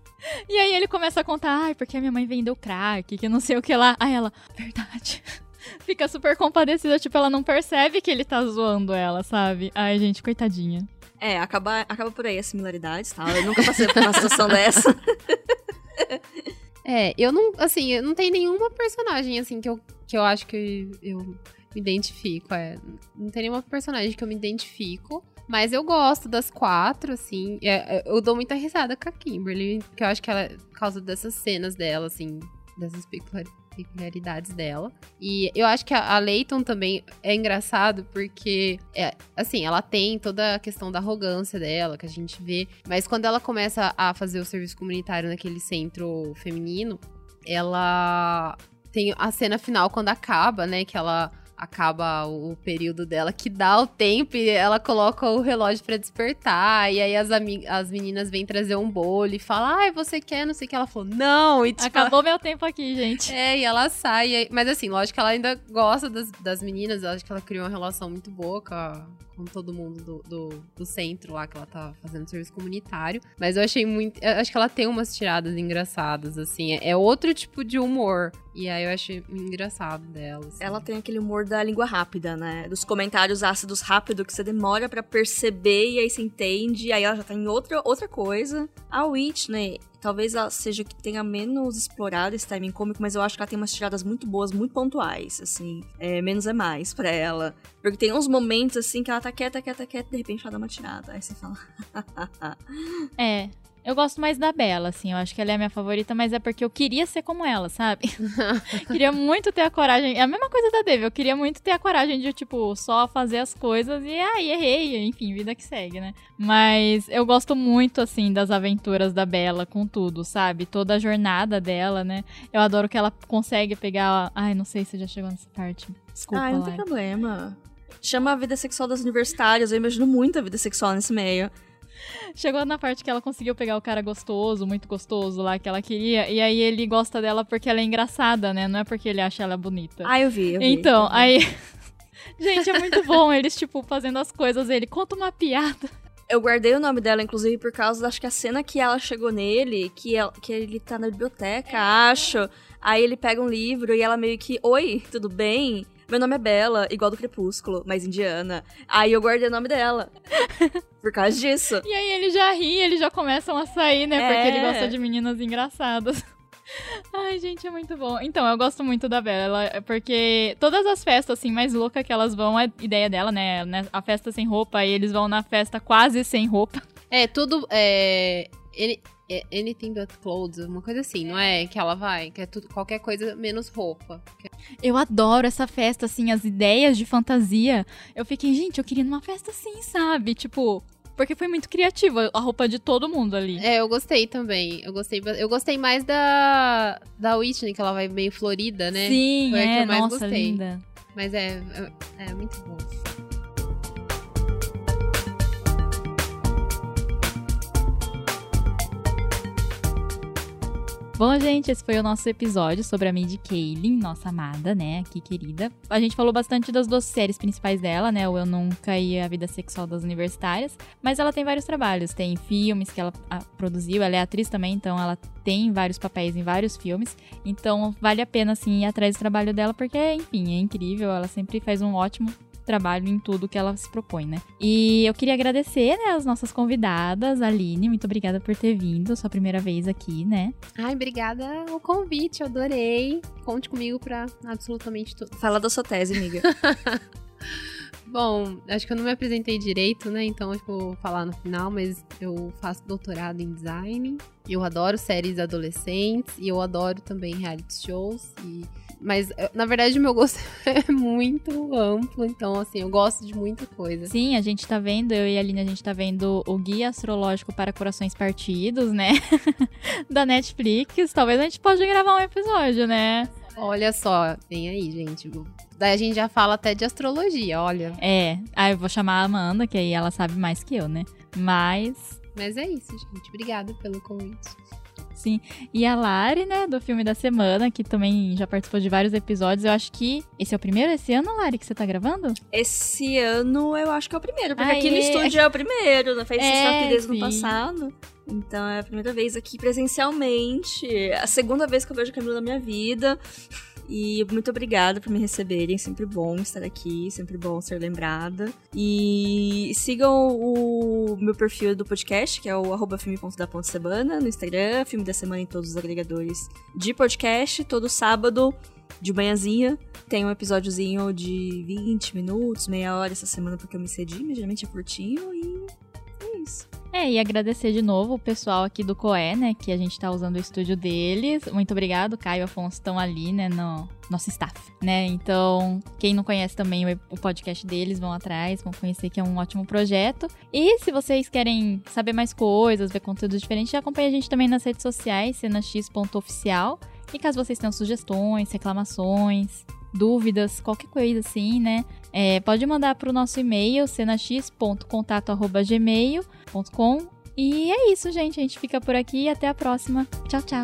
E aí ele começa a contar, ai, porque a minha mãe vendeu crack, que não sei o que lá. Aí ela, verdade. Fica super compadecida, tipo, ela não percebe que ele tá zoando ela, sabe? Ai, gente, coitadinha. É, acaba, acaba por aí as similaridades, tá? Eu nunca passei por uma situação dessa. É, eu não, assim, eu não tenho nenhuma personagem, assim, que eu, que eu acho que eu me identifico. É. Não tem nenhuma personagem que eu me identifico. Mas eu gosto das quatro, assim. É, é, eu dou muita risada com a Kimberly, que eu acho que ela, por causa dessas cenas dela, assim, dessas peculiaridades dela. E eu acho que a, a Leighton também é engraçado porque, é, assim, ela tem toda a questão da arrogância dela, que a gente vê. Mas quando ela começa a fazer o serviço comunitário naquele centro feminino, ela tem a cena final quando acaba, né? Que ela acaba o período dela, que dá o tempo e ela coloca o relógio para despertar. E aí as, as meninas vêm trazer um bolo e falam, ai, você quer? Não sei o que. Ela falou, não. E, tipo, Acabou ela... meu tempo aqui, gente. É, e ela sai. Mas assim, lógico que ela ainda gosta das, das meninas. Eu acho que ela criou uma relação muito boa com, a, com todo mundo do, do, do, centro lá, que ela tá fazendo serviço comunitário. Mas eu achei muito. Eu acho que ela tem umas tiradas engraçadas, assim. É, é outro tipo de humor. E aí eu achei engraçado dela. Assim. Ela tem aquele humor da língua rápida, né? Dos comentários ácidos rápido que você demora para perceber e aí você entende, e aí ela já tá em outra, outra coisa. A Whitney, talvez ela seja que tenha menos explorado esse timing cômico, mas eu acho que ela tem umas tiradas muito boas, muito pontuais, assim. É, menos é mais para ela. Porque tem uns momentos, assim, que ela tá quieta, quieta, quieta, de repente ela dá uma tirada. Aí você fala. é. Eu gosto mais da Bela, assim. Eu acho que ela é a minha favorita, mas é porque eu queria ser como ela, sabe? queria muito ter a coragem. É a mesma coisa da Devi. Eu queria muito ter a coragem de, tipo, só fazer as coisas e aí errei. Enfim, vida que segue, né? Mas eu gosto muito, assim, das aventuras da Bela com tudo, sabe? Toda a jornada dela, né? Eu adoro que ela consegue pegar. Ai, não sei se já chegou nessa parte. Desculpa. Ah, não tem problema. Chama a vida sexual das universitárias. Eu imagino muito a vida sexual nesse meio. Chegou na parte que ela conseguiu pegar o cara gostoso, muito gostoso lá, que ela queria. E aí ele gosta dela porque ela é engraçada, né? Não é porque ele acha ela bonita. Ah, eu vi. Eu vi então, eu vi. aí. Gente, é muito bom eles, tipo, fazendo as coisas. Ele conta uma piada. Eu guardei o nome dela, inclusive, por causa, acho que a cena que ela chegou nele, que, ela, que ele tá na biblioteca, acho. Aí ele pega um livro e ela meio que, oi, tudo bem? Meu nome é Bela, igual do Crepúsculo, mas indiana. Aí eu guardei o nome dela. por causa disso. E aí ele já ri, eles já começam a sair, né? É. Porque ele gosta de meninas engraçadas. Ai, gente, é muito bom. Então, eu gosto muito da Bela, porque todas as festas, assim, mais loucas que elas vão, a ideia dela, né? né a festa sem roupa, e eles vão na festa quase sem roupa. É, tudo. É, ele, é anything but clothes, uma coisa assim, não é? Que ela vai, que é tudo, qualquer coisa menos roupa. Eu adoro essa festa, assim, as ideias de fantasia. Eu fiquei, gente, eu queria numa festa assim, sabe? Tipo, porque foi muito criativo a roupa de todo mundo ali. É, eu gostei também. Eu gostei, eu gostei mais da da Whitney, que ela vai meio florida, né? Sim, foi é, a que eu mais nossa, gostei. linda. Mas é, é, é muito bom. Bom, gente, esse foi o nosso episódio sobre a Mindy Kaling, nossa amada, né, aqui querida. A gente falou bastante das duas séries principais dela, né, o Eu Nunca e A Vida Sexual das Universitárias, mas ela tem vários trabalhos, tem filmes que ela produziu, ela é atriz também, então ela tem vários papéis em vários filmes, então vale a pena, assim, ir atrás do trabalho dela, porque, enfim, é incrível, ela sempre faz um ótimo trabalho em tudo que ela se propõe, né? E eu queria agradecer, né, as nossas convidadas, Aline, muito obrigada por ter vindo, sua primeira vez aqui, né? Ai, obrigada o convite, eu adorei. Conte comigo pra absolutamente tudo. Fala da sua tese, amiga. Bom, acho que eu não me apresentei direito, né? Então acho que eu vou falar no final, mas eu faço doutorado em design. Eu adoro séries adolescentes e eu adoro também reality shows. E mas, na verdade, o meu gosto é muito amplo, então, assim, eu gosto de muita coisa. Sim, a gente tá vendo, eu e a Aline, a gente tá vendo o Guia Astrológico para Corações Partidos, né? da Netflix. Talvez a gente possa gravar um episódio, né? Olha só, tem aí, gente. Daí a gente já fala até de astrologia, olha. É, aí eu vou chamar a Amanda, que aí ela sabe mais que eu, né? Mas. Mas é isso, gente. Obrigada pelo convite. Sim. E a Lari, né, do filme da semana, que também já participou de vários episódios. Eu acho que. Esse é o primeiro esse ano, Lari, que você tá gravando? Esse ano eu acho que é o primeiro, porque Aê. aqui no estúdio é o primeiro, né? Fez É, é, desde no passado. Então é a primeira vez aqui presencialmente. A segunda vez que eu vejo a Camila na minha vida. E muito obrigada por me receberem. Sempre bom estar aqui, sempre bom ser lembrada. E sigam o meu perfil do podcast, que é o arroba filme.da.semana, no Instagram, filme da semana em todos os agregadores de podcast, todo sábado, de manhãzinha. Tem um episódiozinho de 20 minutos, meia hora essa semana, porque eu me cedi, mas geralmente é curtinho e isso. É, e agradecer de novo o pessoal aqui do Coé, né, que a gente tá usando o estúdio deles. Muito obrigado, Caio e Afonso estão ali, né, no nosso staff, né? Então, quem não conhece também o, podcast deles, vão atrás, vão conhecer que é um ótimo projeto. E se vocês querem saber mais coisas, ver conteúdo diferente, acompanhe a gente também nas redes sociais, cenax.oficial. E caso vocês tenham sugestões, reclamações, dúvidas, qualquer coisa assim, né? É, pode mandar para o nosso e-mail, cenax.contato.gmail.com. E é isso, gente. A gente fica por aqui e até a próxima. Tchau, tchau.